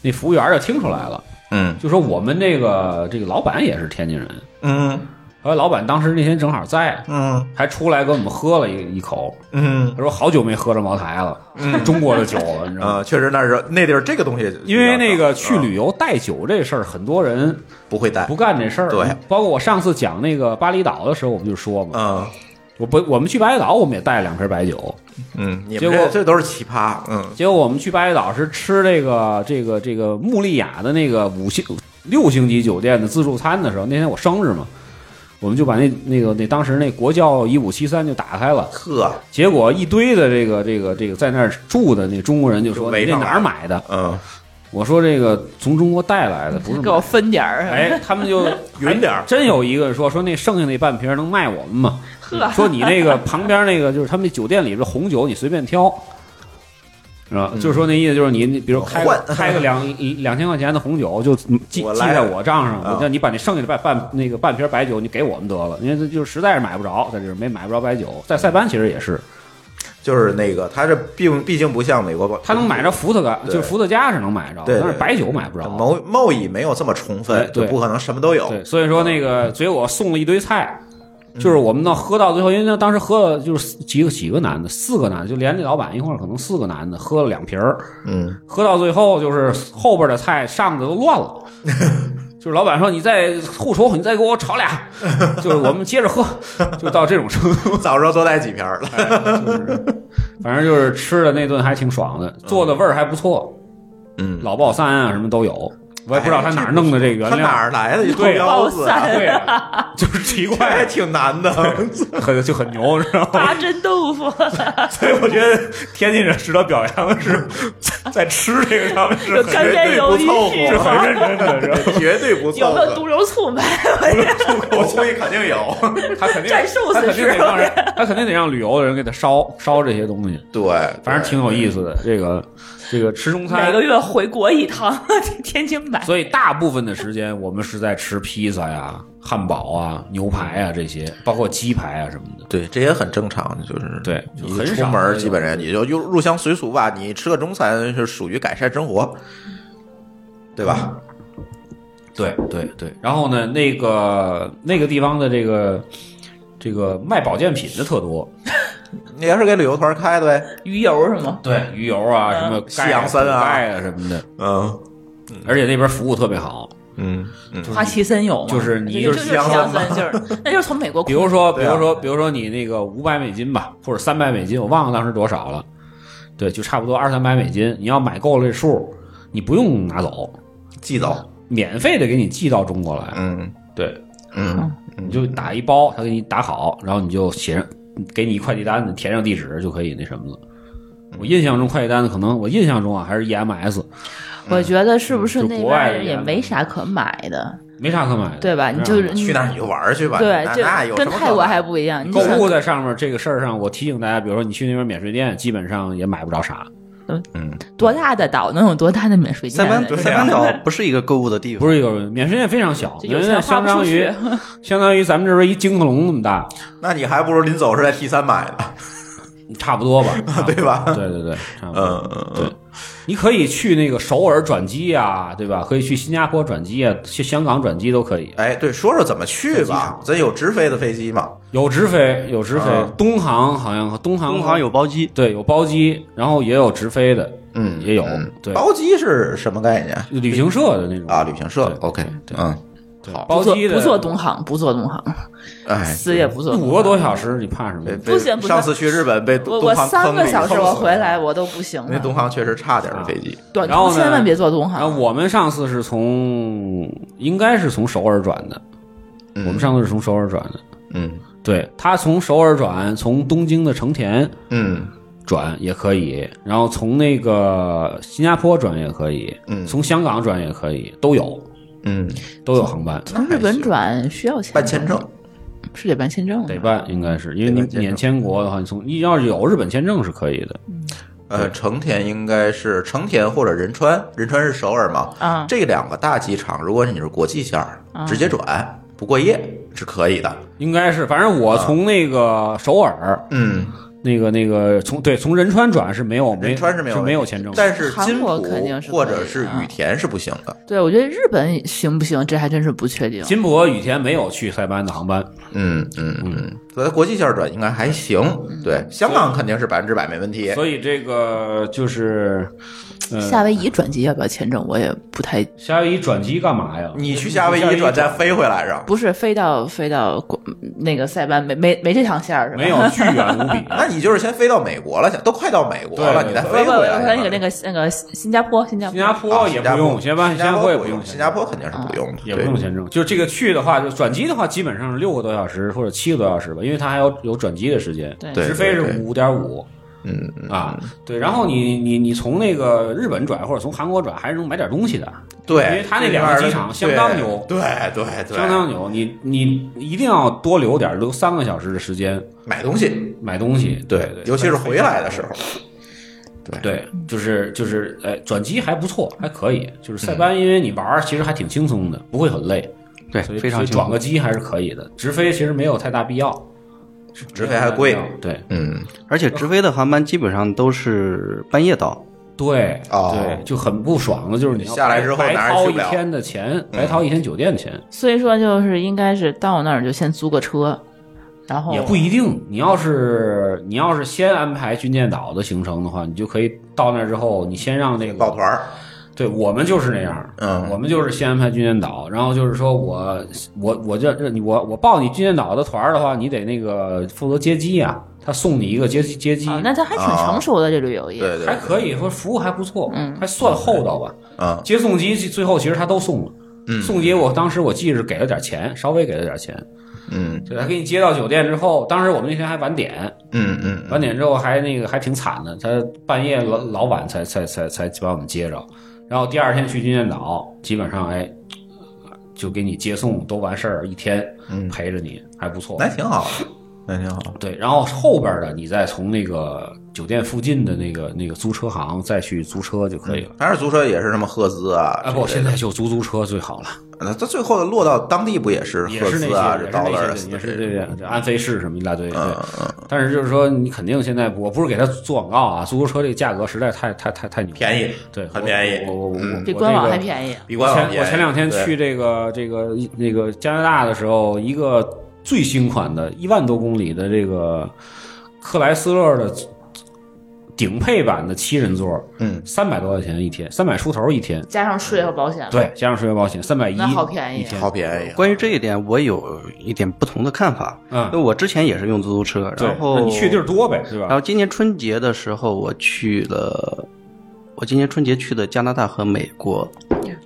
那服务员就听出来了，嗯就说我们那个这个老板也是天津人，嗯后来老板当时那天正好在，嗯还出来给我们喝了一一口，嗯他说好久没喝着茅台了，嗯中国的酒了，你知道吗？啊，确实那是那地儿这个东西，因为那个去啊旅游带酒这事儿，很多人不会带不，干这事儿。对，包括我上次讲那个巴厘岛的时候，我们就说嘛，嗯我不我们去巴厘岛，我们也带了两瓶白酒。嗯，结果这这都是奇葩，嗯结果我们去巴厘岛是吃这个这个这个穆利亚的那个五星六星级酒店的自助餐的时候，那天我生日嘛，我们就把那那个那当时那国窖一五七三就打开了，呵，结果一堆的这个这个这个在那儿住的那中国人就说你这哪儿买的？嗯，我说这个从中国带来的，不是给我分点儿。哎，他们就 匀点儿真有一个说说那剩下那半瓶能卖我们吗？呵，说你那个旁边那个就是他们那酒店里边红酒你随便挑，是吧？就是说那意思就是你你比如开个 开个两两千块钱的红酒就记记在我账上，啊我叫你把那剩下的半半那个半瓶白酒你给我们得了，因为这就实在是买不着，在这儿没买不着白酒，在塞班其实也是，就是那个，他这并毕竟不像美国，他能买着伏特加，就是伏特加是能买着，但是白酒买不着。贸贸易没有这么充哎分，就对不可能什么都有。对，所以说那个，嗯所以我送了一堆菜，就是我们呢喝到最后，因为那当时喝了就是几个几个男的，四个男的，就连那老板一块儿，可能四个男的喝了两瓶儿，嗯，喝到最后就是后边的菜上的都乱了。就是老板说：“你再后厨，你再给我炒俩。”就是我们接着喝，就到这种程度。早知道多带几瓶儿了。哎就是 反正就是吃的那顿还挺爽的，做的味儿还不错，嗯，老爆三啊什么都有。我也不知道他哪儿弄的这个原他哪，儿来的一对腰子啊？对啊，就是奇怪 还怪，挺难的。很就很牛，知道吗？八珍豆腐，所以我觉得天津人值得表扬的是，在在吃这个上面是干煸鱿鱼是很认真的，知道吗？绝对不错。有没有毒油醋卖？我估计肯定有。他肯定战寿司他肯定得让人，他肯定得让旅游的人给他烧烧这些东西，对，反正挺有意思的。这个这个吃中餐每个月回国一趟，天津买。所以大部分的时间我们是在吃披萨呀、汉堡啊、牛排啊这些，包括鸡排啊什么的。对，这也很正常，就是对你很少出门基本上你就入入乡随俗吧，你吃个中餐是属于改善生活，对吧？对对对，然后呢，那个那个地方的这个这个卖保健品的特多，你 也是给旅游团开的呗？鱼油是吗？对鱼油啊，什么嗯西洋参啊钙钙啊什么的，嗯而且那边服务特别好。嗯嗯，花旗参有吗？就是你就就是是西洋参，就是 那就是从美国。比如说，比如说，比如说你那个五百美金吧，或者三百美金，我忘了当时多少了。对，就差不多二三百美金。你要买够了这数，你不用拿走，寄走。免费的给你寄到中国来。嗯对，嗯你就打一包，他给你打好，然后你就写上，给你一快递单子，填上地址就可以那什么了。我印象中快递单子可能，我印象中啊还是 EMS，我觉得是不是就那国外的边也没啥可买的，没啥可买的，对吧？你就是去那儿你就玩去吧。对，那跟泰国还不一样。你购物在上面这个事儿上，我提醒大家，比如说你去那边免税店，基本上也买不着啥。嗯，多大的岛能有多大的免税店？塞班店？塞班岛不是一个购物的地方，不是有免税店非常小，免税店相当于。相当于咱们这边一金克隆那么大，那你还不如临走时在 T 三买的，差不多吧，对吧？对对对，差不多。嗯嗯对嗯，你可以去那个首尔转机呀，对吧？可以去新加坡转机啊，去香港转机都可以。哎，对，说说怎么去吧。咱有直飞的飞机吗？有直飞，有直飞啊，东航好像东航东航有包机，对有包机，然后也有直飞的，嗯也有嗯对包机是什么概念旅行社的那种啊？旅行社对，OK，对嗯，对好不坐包机的不坐东航，不坐东航，哎，死也不坐。五个多小时，你怕什么被？不行不行上次去日本被我我三个小时我回来我都不行那。东航确实差点儿飞机。短然后呢途千万别坐东航。我们上次是从应该是从首尔转的，嗯我们上次是从首尔转的。嗯对他从首尔转，从东京的成田嗯转也可以，然后从那个新加坡转也可以，嗯从香港转也可以，都有嗯，都有航班，从日本转需要钱办签证，是得办签证的。得办应该是因为你免签国的话，你从你要是有日本签证是可以的，呃，成田应该是成田或者仁川，仁川是首尔嘛？啊。这两个大机场，如果你是国际线儿，直接转不过夜是可以的。应该是，反正我从那个首尔，嗯，那个那个从对从仁川转是没有没仁川是没有是没有签证的，但是金浦肯定是可以或者是啊羽田是不行的。对，我觉得日本行不行，这还真是不确定。金浦和羽田没有去塞班的航班，嗯嗯嗯，所以国际线儿转应该还行。嗯对，香港肯定是百分之百没问题。所以这个就是，呃，夏威夷转机要不要签证？我也不太夏威夷转机干嘛呀？你去夏威夷转再飞回来着，不是飞到飞到国那个塞班没没没这趟线儿是吧？没有，巨远无比。那你就是先飞到美国了，都快到美国了，对你再飞回来。那个那个那个新加坡新加坡新加坡也不用，新加坡新新加坡也不用，新加坡肯定是不用的，也不用签证。就这个去的话，就转机的话，基本上是六个多小时或者七个多小时吧，因为它还有有转机的时间。直飞是五点五嗯嗯啊，对。然后你你你从那个日本转或者从韩国转，还是能买点东西的，对，因为他那两个机场相当牛对对对，相当牛。你你一定要多留点，留三个小时的时间买东西，买东西。对对，尤其是回来的时候，对，就是就是，哎，转机还不错，还可以。就是塞班，因为你玩儿其实还挺轻松的，不会很累，对所以，非常轻松。转个机还是可以的。直飞其实没有太大必要，直飞还贵。对嗯，而且直飞的航班基本上都是半夜到，对哦对，就很不爽的，就是你下来之后白掏一天的钱，白掏一天酒店的钱，所以说就是应该是到那儿就先租个车，然后也不一定。你要是你要是先安排军舰岛的行程的话，你就可以到那儿之后，你先让那个抱团儿，对我们就是那样，嗯我们就是先安排军舰岛，然后就是说我我我这这我我报你军舰岛的团儿的话，你得那个负责接机啊，他送你一个接机接机，啊，那他还挺成熟的这旅游业。对对，还可以说服务还不错，嗯还算厚道吧。嗯接送机最后其实他都送了，嗯送机我当时我记着给了点钱，稍微给了点钱，嗯就他给你接到酒店之后，当时我们那天还晚点，嗯嗯晚点之后还那个还挺惨的，他半夜老老晚才才才才把我们接着，然后第二天去金剑岛，基本上哎就给你接送都完事儿，一天嗯陪着你还不错。那挺好的，那挺好。对，然后后边的你再从那个酒店附近的那个那个租车行再去租车就可以了。当然租车也是什么赫兹啊，啊不，现在就租租车最好了，那它最后落到当地不也是赫也是那兹啊，些，这刀也是那也是这个这安飞士什么一大堆。对嗯，嗯，但是就是说，你肯定现在我不是给他做广告啊，租车这个价格实在太太太太牛，便宜对，很便宜我我我比官网还。便宜。比官网便宜我前两天去这个这个那个加拿大的时候，一个最新款的一万多公里的这个克莱斯勒的顶配版的七人座，嗯，三百多块钱一天，三百出头一天，加上税和保险，对，加上税和保险三百一，好便宜一天，好便宜。关于这一点，我有一点不同的看法。嗯因为我之前也是用出租车，然后那你去地儿多呗，是吧？然后今年春节的时候，我去了，我今年春节去的加拿大和美国。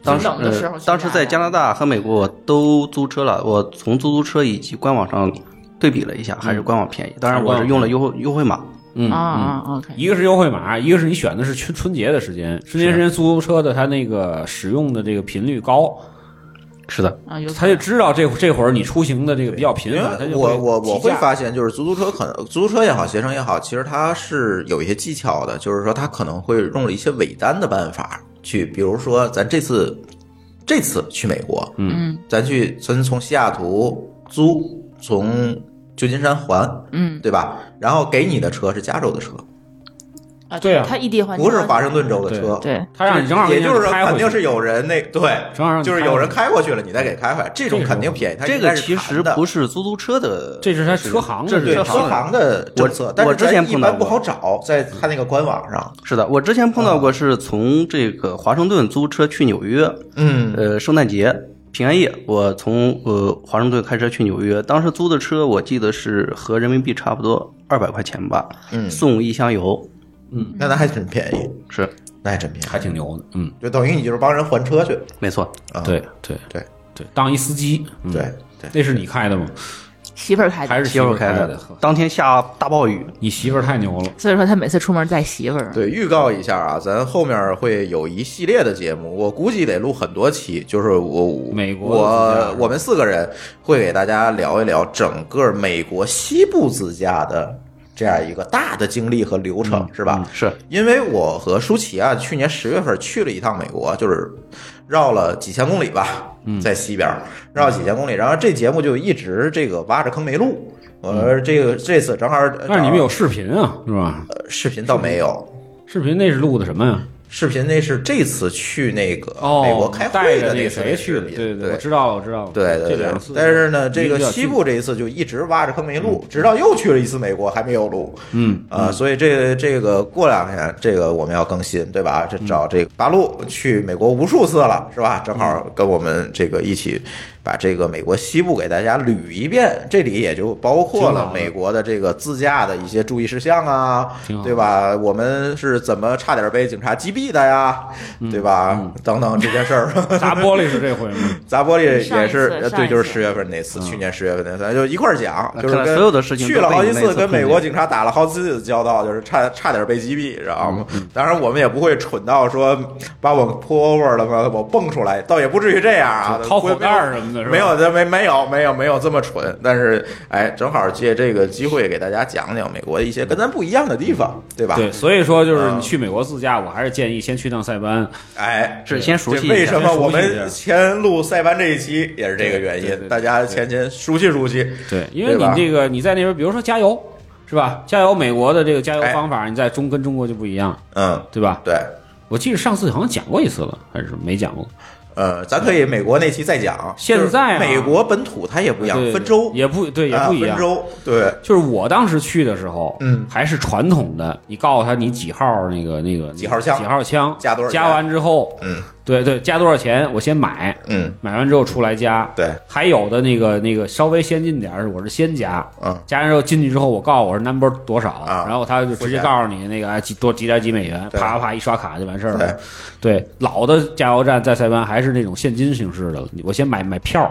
当时冷的时候呃当时在加拿大和美国我都租车了，我从出租车以及官网上对比了一下，还是官网便宜。当然我是用了优惠优惠码。嗯啊嗯。啊，OK，一个是优惠码，一个是你选的是春春节的时间，春节时间出租车的它那个使用的这个频率高，是的，啊，有他就知道这这会儿你出行的这个比较频繁，他就我我我会发现，就是出租车可能出租车也好，携程也好，其实它是有一些技巧的，就是说它可能会用了一些尾单的办法去，比如说咱这次这次去美国，嗯。咱去咱从西雅图租，从旧金山还，嗯。对吧？然后给你的车是加州的车，啊，对啊。他异地还不是华盛顿州的车，对，他让你正好也就是说肯定是有人那对，正好让就是有人开过去了，你再给开回来，这种肯定便宜。它这个其实不是出租车的，这是他车行的这是车行的政策我，但我之前一碰到不好找，在他那个官网上。是的，我之前碰到过是从这个华盛顿租车去纽约，嗯。呃，圣诞节、平安夜，我从呃华盛顿开车去纽约，当时租的车我记得是合人民币差不多二百块钱吧，嗯。送一箱油，那那还挺便宜，是那还真便宜，还挺牛的，嗯，就等于你就是帮人还车去。没错，啊对对对对，当一司机，嗯对对，那是你开的吗？媳妇儿开的，还是媳妇儿开开的，当天下大暴雨，你媳妇儿太牛了，所以说他每次出门带媳妇儿。对，预告一下啊，咱后面会有一系列的节目，我估计得录很多期。就是我美国自驾我我们四个人会给大家聊一聊整个美国西部自驾的这样一个大的经历和流程，是吧？是因为我和舒淇啊，去年十月份去了一趟美国，就是绕了几千公里吧，在西边儿绕几千公里，然后这节目就一直这个挖着坑没录。我说这个这次正好，但是你们有视频啊，是吧？呃视频倒没有，视频那是录的什么呀？视频那是这次去那个哦，美国开会的那谁去的？频对对我知道了，我知道了。对对对但是呢，这个西部这一次就一直挖着坑没录，直到又去了一次美国还没有录。嗯啊，所以这这个过两天这个我们要更新，对吧？这找这个八路去美国无数次了，是吧？正好跟我们这个一起把这个美国西部给大家捋一遍，这里也就包括了美国的这个自驾的一些注意事项啊，对吧？我们是怎么差点被警察击毙的呀，对吧？等等这件事儿。砸玻璃是这回吗？砸玻璃也是，呃对，就是十月份那次，去年十月份那次，就一块儿讲，就是跟所有的事情去了好几次，跟美国警察打了好几次交道，就是差差点被击毙，知道吗？当然我们也不会蠢到说把我 pull over 了嘛，我蹦出来，倒也不至于这样啊，掏口袋儿什么的，是吧？没有，这没没有没有没有这么蠢，但是哎，正好借这个机会给大家讲讲美国的一些跟咱不一样的地方，对吧？对，所以说就是嗯你去美国自驾，我还是建议先去趟塞班。哎，是先熟悉为什么我们前录塞班这一期也是这个原因，大家先先熟悉熟悉。对，因为你这个你在那边，比如说加油，是吧？加油，美国的这个加油哎方法，你在中跟中国就不一样，嗯，对吧？对，我记得上次好像讲过一次了，还是没讲过？呃，咱可以美国那期再讲。现在啊美国本土它也不一样，分州也不对，也不一样。啊分州，对，就是我当时去的时候，嗯还是传统的，你告诉他你几号那个那个几号枪几号枪加多少加完之后，嗯对对，加多少钱我先买，嗯，买完之后出来加。对，还有的那个那个稍微先进点儿，我是先加，嗯加完之后进去之后，我告诉我是 number 多少，啊然后他就直接告诉你那个哎几多几点几美元，啪啪啪一刷卡就完事儿了。对，老的加油站在塞班还是那种现金形式的，我先买买票，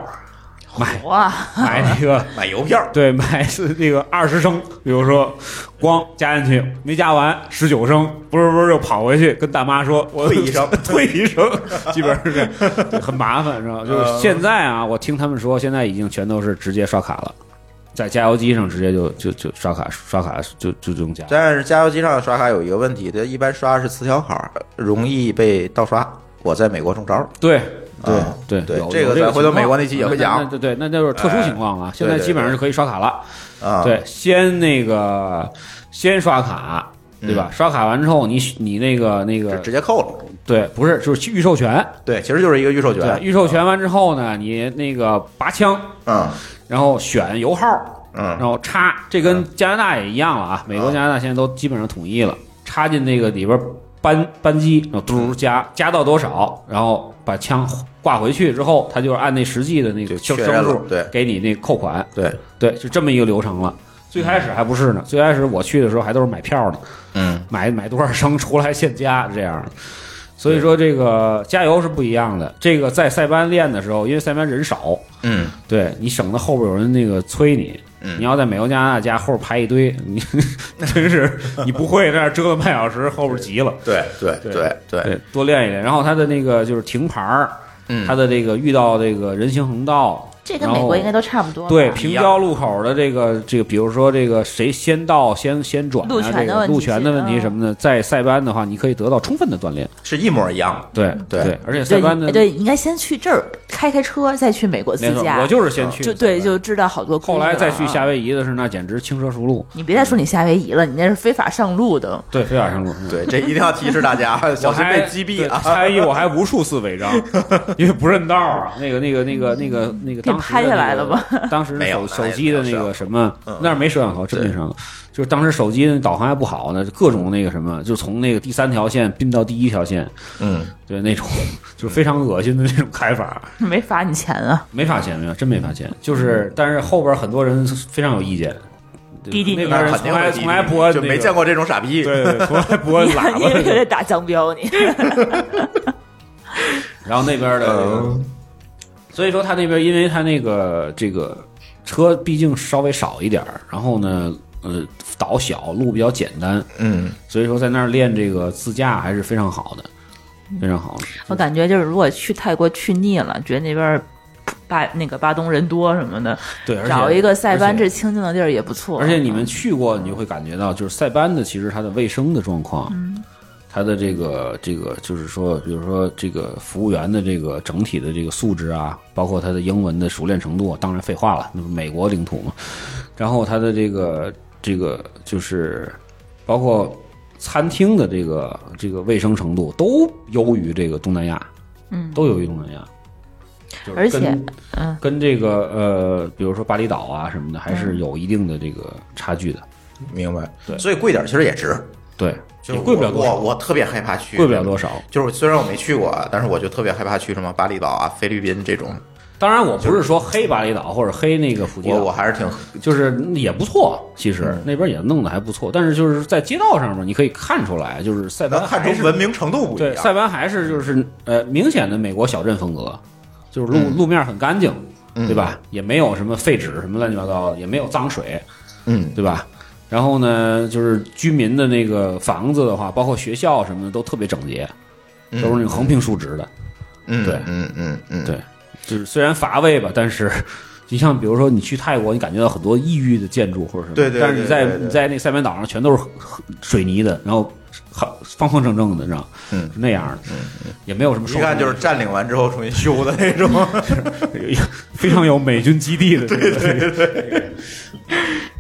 买哇，买那个。买邮票，对，买是 那个二十升，比如说，光加进去没加完十九升，不是不是，又跑回去跟大妈说，我退一升 退一升，基本上是这样，就很麻烦，是吧？嗯就是现在啊，我听他们说，现在已经全都是直接刷卡了，在加油机上直接就就就刷卡刷卡就就这种加。但是加油机上刷卡有一个问题，它一般刷是磁条卡，容易被盗刷。我在美国中招，对对对对这个有这咱回头美国那期也会讲对对，那就是特殊情况啊。现在基本上是可以刷卡了。啊，对，先那个先刷卡，对吧？刷卡完之后，你你那个那个直直接扣了。对，不是就是预授权。对，其实就是一个预授对，权。预授权完之后呢，你那个拔枪，嗯然后选油号，然嗯后插，这跟加拿大也一样了啊。美国、加拿大现在都基本上统一了，插进那个里边扳扳机，然后嘟加加到多少，然后把枪挂回去之后，他就是按那实际的那个就声确认了数，对给你那扣款，对，对，就这么一个流程了。最开始还不是呢，最开始我去的时候还都是买票呢，嗯买买多少升出来现加这样。所以说这个加油是不一样的。这个在塞班练的时候，因为塞班人少，嗯对你省得后边有人那个催你。嗯你要在美国、加拿大加后边排一堆，你 真是 你不会在那折腾半小时，后边急了。对对对对对，对，多练一练。然后他的那个就是停牌儿，他的这个遇到这个人行横道，这跟美国应该都差不多。对平交路口的这个这个，比如说这个谁先到先先转啊，路权的这个问题路权的问题嗯什么的，在塞班的话，你可以得到充分的锻炼。是一模一样。对对而且塞班的对，应该先去这儿开开车，再去美国自没错，驾。我就是先去对，就知道好多后来再去啊夏威夷的是那简直轻车熟路，你别再说你夏威夷了，你那是非法上路的。对，非法上路。对，这一定要提示大家，小心被击毙啊！夏威夷我还无数次违章，因为不认道啊。那个、那个、那个、那个、那个，拍下来了吧？当时没有手手机的那个什么嗯，那儿没摄像头，真没摄像头。就是当时手机的导航还不好呢，各种那个什么，就从那个第三条线并到第一条线，嗯，对那种就是非常恶心的那种开法，没罚你钱啊！没罚钱没有，真没罚钱。就是，但是后边很多人非常有意见，对滴滴那边那肯人从来从来不按就那个没见过这种傻逼。对对，对从来不按你喇叭。在打江标你？然后那边的所以说他那边，因为他那个这个车毕竟稍微少一点儿，然后呢，呃，岛小，路比较简单，嗯，所以说在那儿练这个自驾还是非常好的，非常好的。我感觉就是如果去泰国去腻了，觉得那边巴那个巴东人多什么的，对，找一个塞班这清静的地儿也不错。而且你们去过，你就会感觉到，就是塞班的其实它的卫生的状况，嗯它的这个这个就是说，比如说这个服务员的这个整体的这个素质啊，包括他的英文的熟练程度，当然废话了，那不美国领土嘛。然后它的这个这个就是包括餐厅的这个这个卫生程度都优于这个东南亚，嗯都优于东南亚。就是而且跟嗯，跟这个呃，比如说巴厘岛啊什么的，还是有一定的这个差距的。明白。对所以贵点其实也值，对，就也贵不了多少，我我特别害怕去，贵不了多少。就是虽然我没去过啊，但是我就特别害怕去什么巴厘岛啊、菲律宾这种，当然，我不是说黑巴厘岛或者黑那个普吉我我，还是挺就是也不错，其实嗯那边也弄得还不错。但是就是在街道上面，你可以看出来，就是塞班看还是出文明程度不一对，塞。班还是就是呃明显的美国小镇风格，就是路、嗯路面很干净，嗯对吧？也没有什么废纸什么乱七八糟的，也没有脏水，嗯，对吧？然后呢，就是居民的那个房子的话，包括学校什么的都特别整洁，嗯。都是那种横平竖直的。嗯，对。嗯嗯嗯，对，就是虽然乏味吧，但是你像比如说你去泰国，你感觉到很多异域的建筑或者什么，对对对但是你在你在那塞班岛上全都是水泥的，然后好方方正正的，知道吗？嗯。是那样的，也没有什么一收拾，看就是占领完之后重新修的那种。非常有美军基地的，对对对，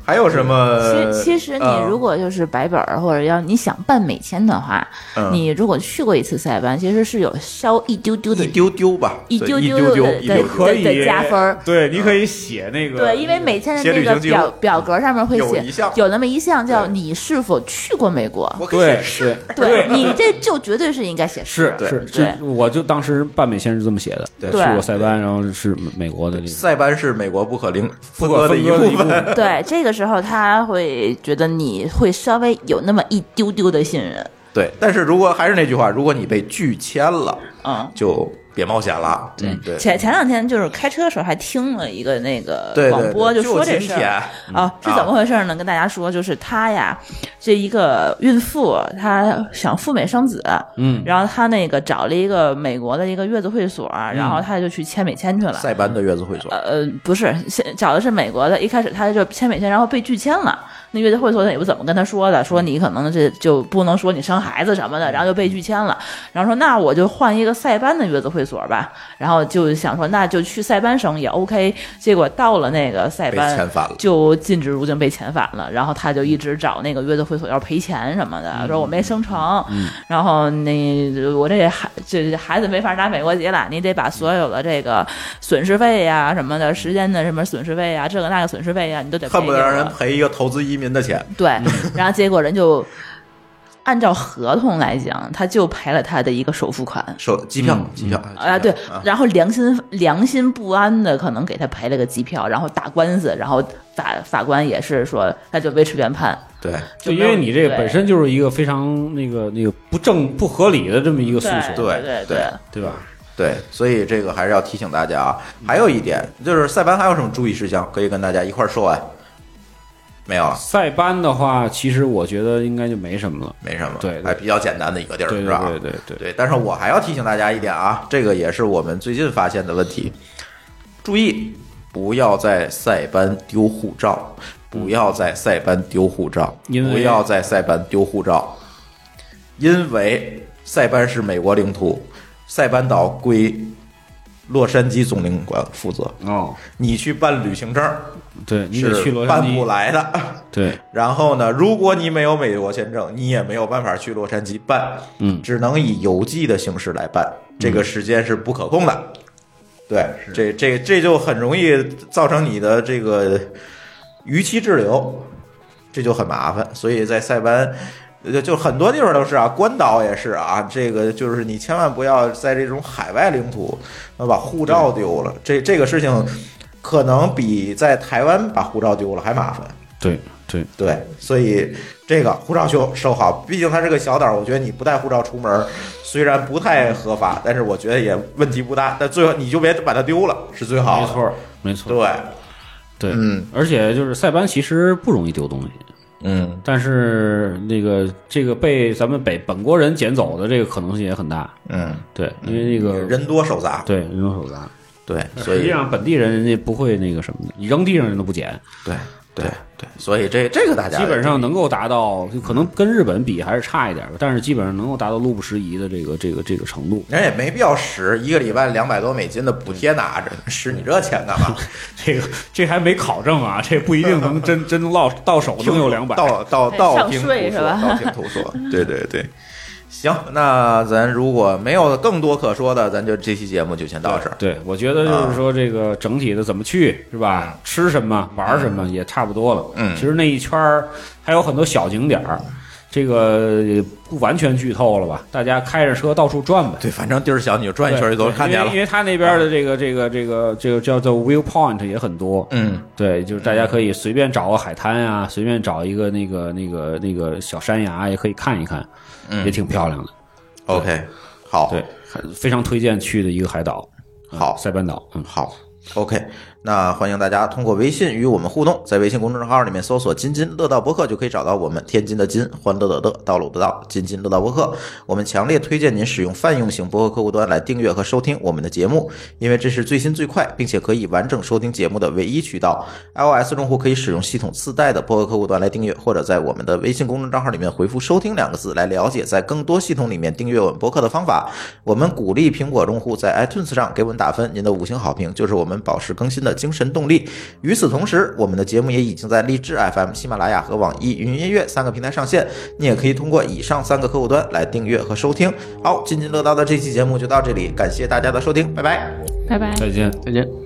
还有什么？其其实你呃如果就是白本儿，或者要你想办美签的话，嗯你如果去过一次塞班，其实是有稍一丢丢的一丢丢吧，一丢丢的可以的加分儿。对，你可以写那个对，因为美签的那个表表格上面会写有有那么一项叫你是否去过美国。对是对对你这就绝对是应该写是是是，我就当时办美签是这么写的，对去过塞班，然后是美国的这个塞班是美国不可零不可割的一分割的一部。分。对，这个时候他会觉得你会稍微有那么一丢丢的信任。对，但是如果还是那句话，如果你被拒签了，嗯，就别冒险了。对嗯对前前两天就是开车的时候还听了一个那个广播，就说这事儿啊，是怎么回事呢？跟大家说，就是她呀，这一个孕妇，她想赴美生子，嗯，然后她那个找了一个美国的一个月子会所，然后她就去签美签去了。塞班的月子会所，呃，不是，先找的是美国的，一开始她就签美签，然后被拒签了。那月子会所也不怎么跟他说的，说你可能这就不能说你生孩子什么的，然后就被拒签了。然后说那我就换一个塞班的月子会所吧，然后就想说那就去塞班生也 OK。结果到了那个塞班。就禁止入境被遣返了，然后他就一直找那个月子会所要赔钱什么的，说我没生成，然后那我这孩这孩子没法拿美国籍了，你得把所有的这个损失费呀、什么的，时间的什么损失费呀、这个那个损失费呀、你都得恨不得让人赔一个投资移民的钱。对，然后结果人就按照合同来讲，他就赔了他的一个首付款。首机票，机票啊，对啊，然后良心良心不安的，可能给他赔了个机票，然后打官司，然后法法官也是说，他就维持原判，对，就因为你这个本身就是一个非常那个那个不正不合理的这么一个诉求，对对对对吧？对，所以这个还是要提醒大家啊。还有一点就是塞班还有什么注意事项可以跟大家一块儿说完？没有了，塞班的话，其实我觉得应该就没什么了。没什么，对对。还比较简单的一个地儿，对对是吧？对对对，对，但是我还要提醒大家一点啊，这个也是我们最近发现的问题，注意不要在塞班丢护照，不要在塞班丢护照，不要在塞班丢护照，因为塞班是美国领土，塞班岛归洛杉矶总领馆负责，哦，你去办旅行证对你得是去洛杉办不，来的。对，然后呢，如果你没有美国签证，你也没有办法去洛杉矶办，嗯只能以邮寄的形式来办，这个时间是不可控的。对，这这这就很容易造成你的这个逾期滞留，这就很麻烦。所以在塞班。就就很多地方都是啊，关岛也是啊，这个就是你千万不要在这种海外领土，呃把护照丢了，这这个事情可能比在台湾把护照丢了还麻烦。对对对，所以这个护照修收好，毕竟它是个小岛，我觉得你不带护照出门，虽然不太合法，但是我觉得也问题不大。但最后你就别把它丢了，是最好的。没错没错，对，对，嗯而且就是塞班其实不容易丢东西，嗯，但是那个这个被咱们北本国人捡走的这个可能性也很大，嗯，对，因为那个人多手杂。对人多手杂，对，所以实际上本地人人家不会那个什么的，你扔地上人都不捡，对对对，所以这这个大家基本上能够达到，就可能跟日本比还是差一点吧，但是基本上能够达到路不拾遗的这个这个这个程度。人也没必要使一个礼拜两百多美金的补贴拿着，使你这钱干嘛？这个这还没考证啊，这不一定能真真能到到手能有两百。道道对上道听途说，税是吧道听途说，对对对。行，那咱如果没有更多可说的，咱就这期节目就先到这儿。对，我觉得就是说这个整体的怎么去是吧？吃什么玩什么也差不多了。嗯其实那一圈儿还有很多小景点儿，这个也不完全剧透了吧？大家开着车到处转呗。对，反正地儿小，你就转一圈就都看见了因为因。为他那边的这个这个这个这个叫做 viewpoint 也很多。嗯，对，就是大家可以随便找个海滩啊，随便找一个那个那个那个小山崖，也可以看一看，嗯也挺漂亮的。OK，好，对，非常推荐去的一个海岛。嗯好塞班岛。嗯，好，OK，那欢迎大家通过微信与我们互动，在微信公众号里面搜索“津津乐道播客”就可以找到我们。天津的津，欢乐的乐，道路的道，津津乐道播客。我们强烈推荐您使用泛用型播客客户端来订阅和收听我们的节目，因为这是最新最快，并且可以完整收听节目的唯一渠道。iOS 用户可以使用系统自带的播客客户端来订阅，或者在我们的微信公众账号里面回复“收听”两个字来了解在更多系统里面订阅我们播客的方法。我们鼓励苹果用户在 iTunes 上给我们打分，您的五星好评就是我们保持更新的精神动力。与此同时，我们的节目也已经在荔枝 FM、喜马拉雅和网易云音乐三个平台上线，你也可以通过以上三个客户端来订阅和收听。好，津津乐道的这期节目就到这里，感谢大家的收听，拜拜。拜拜。再见。再见。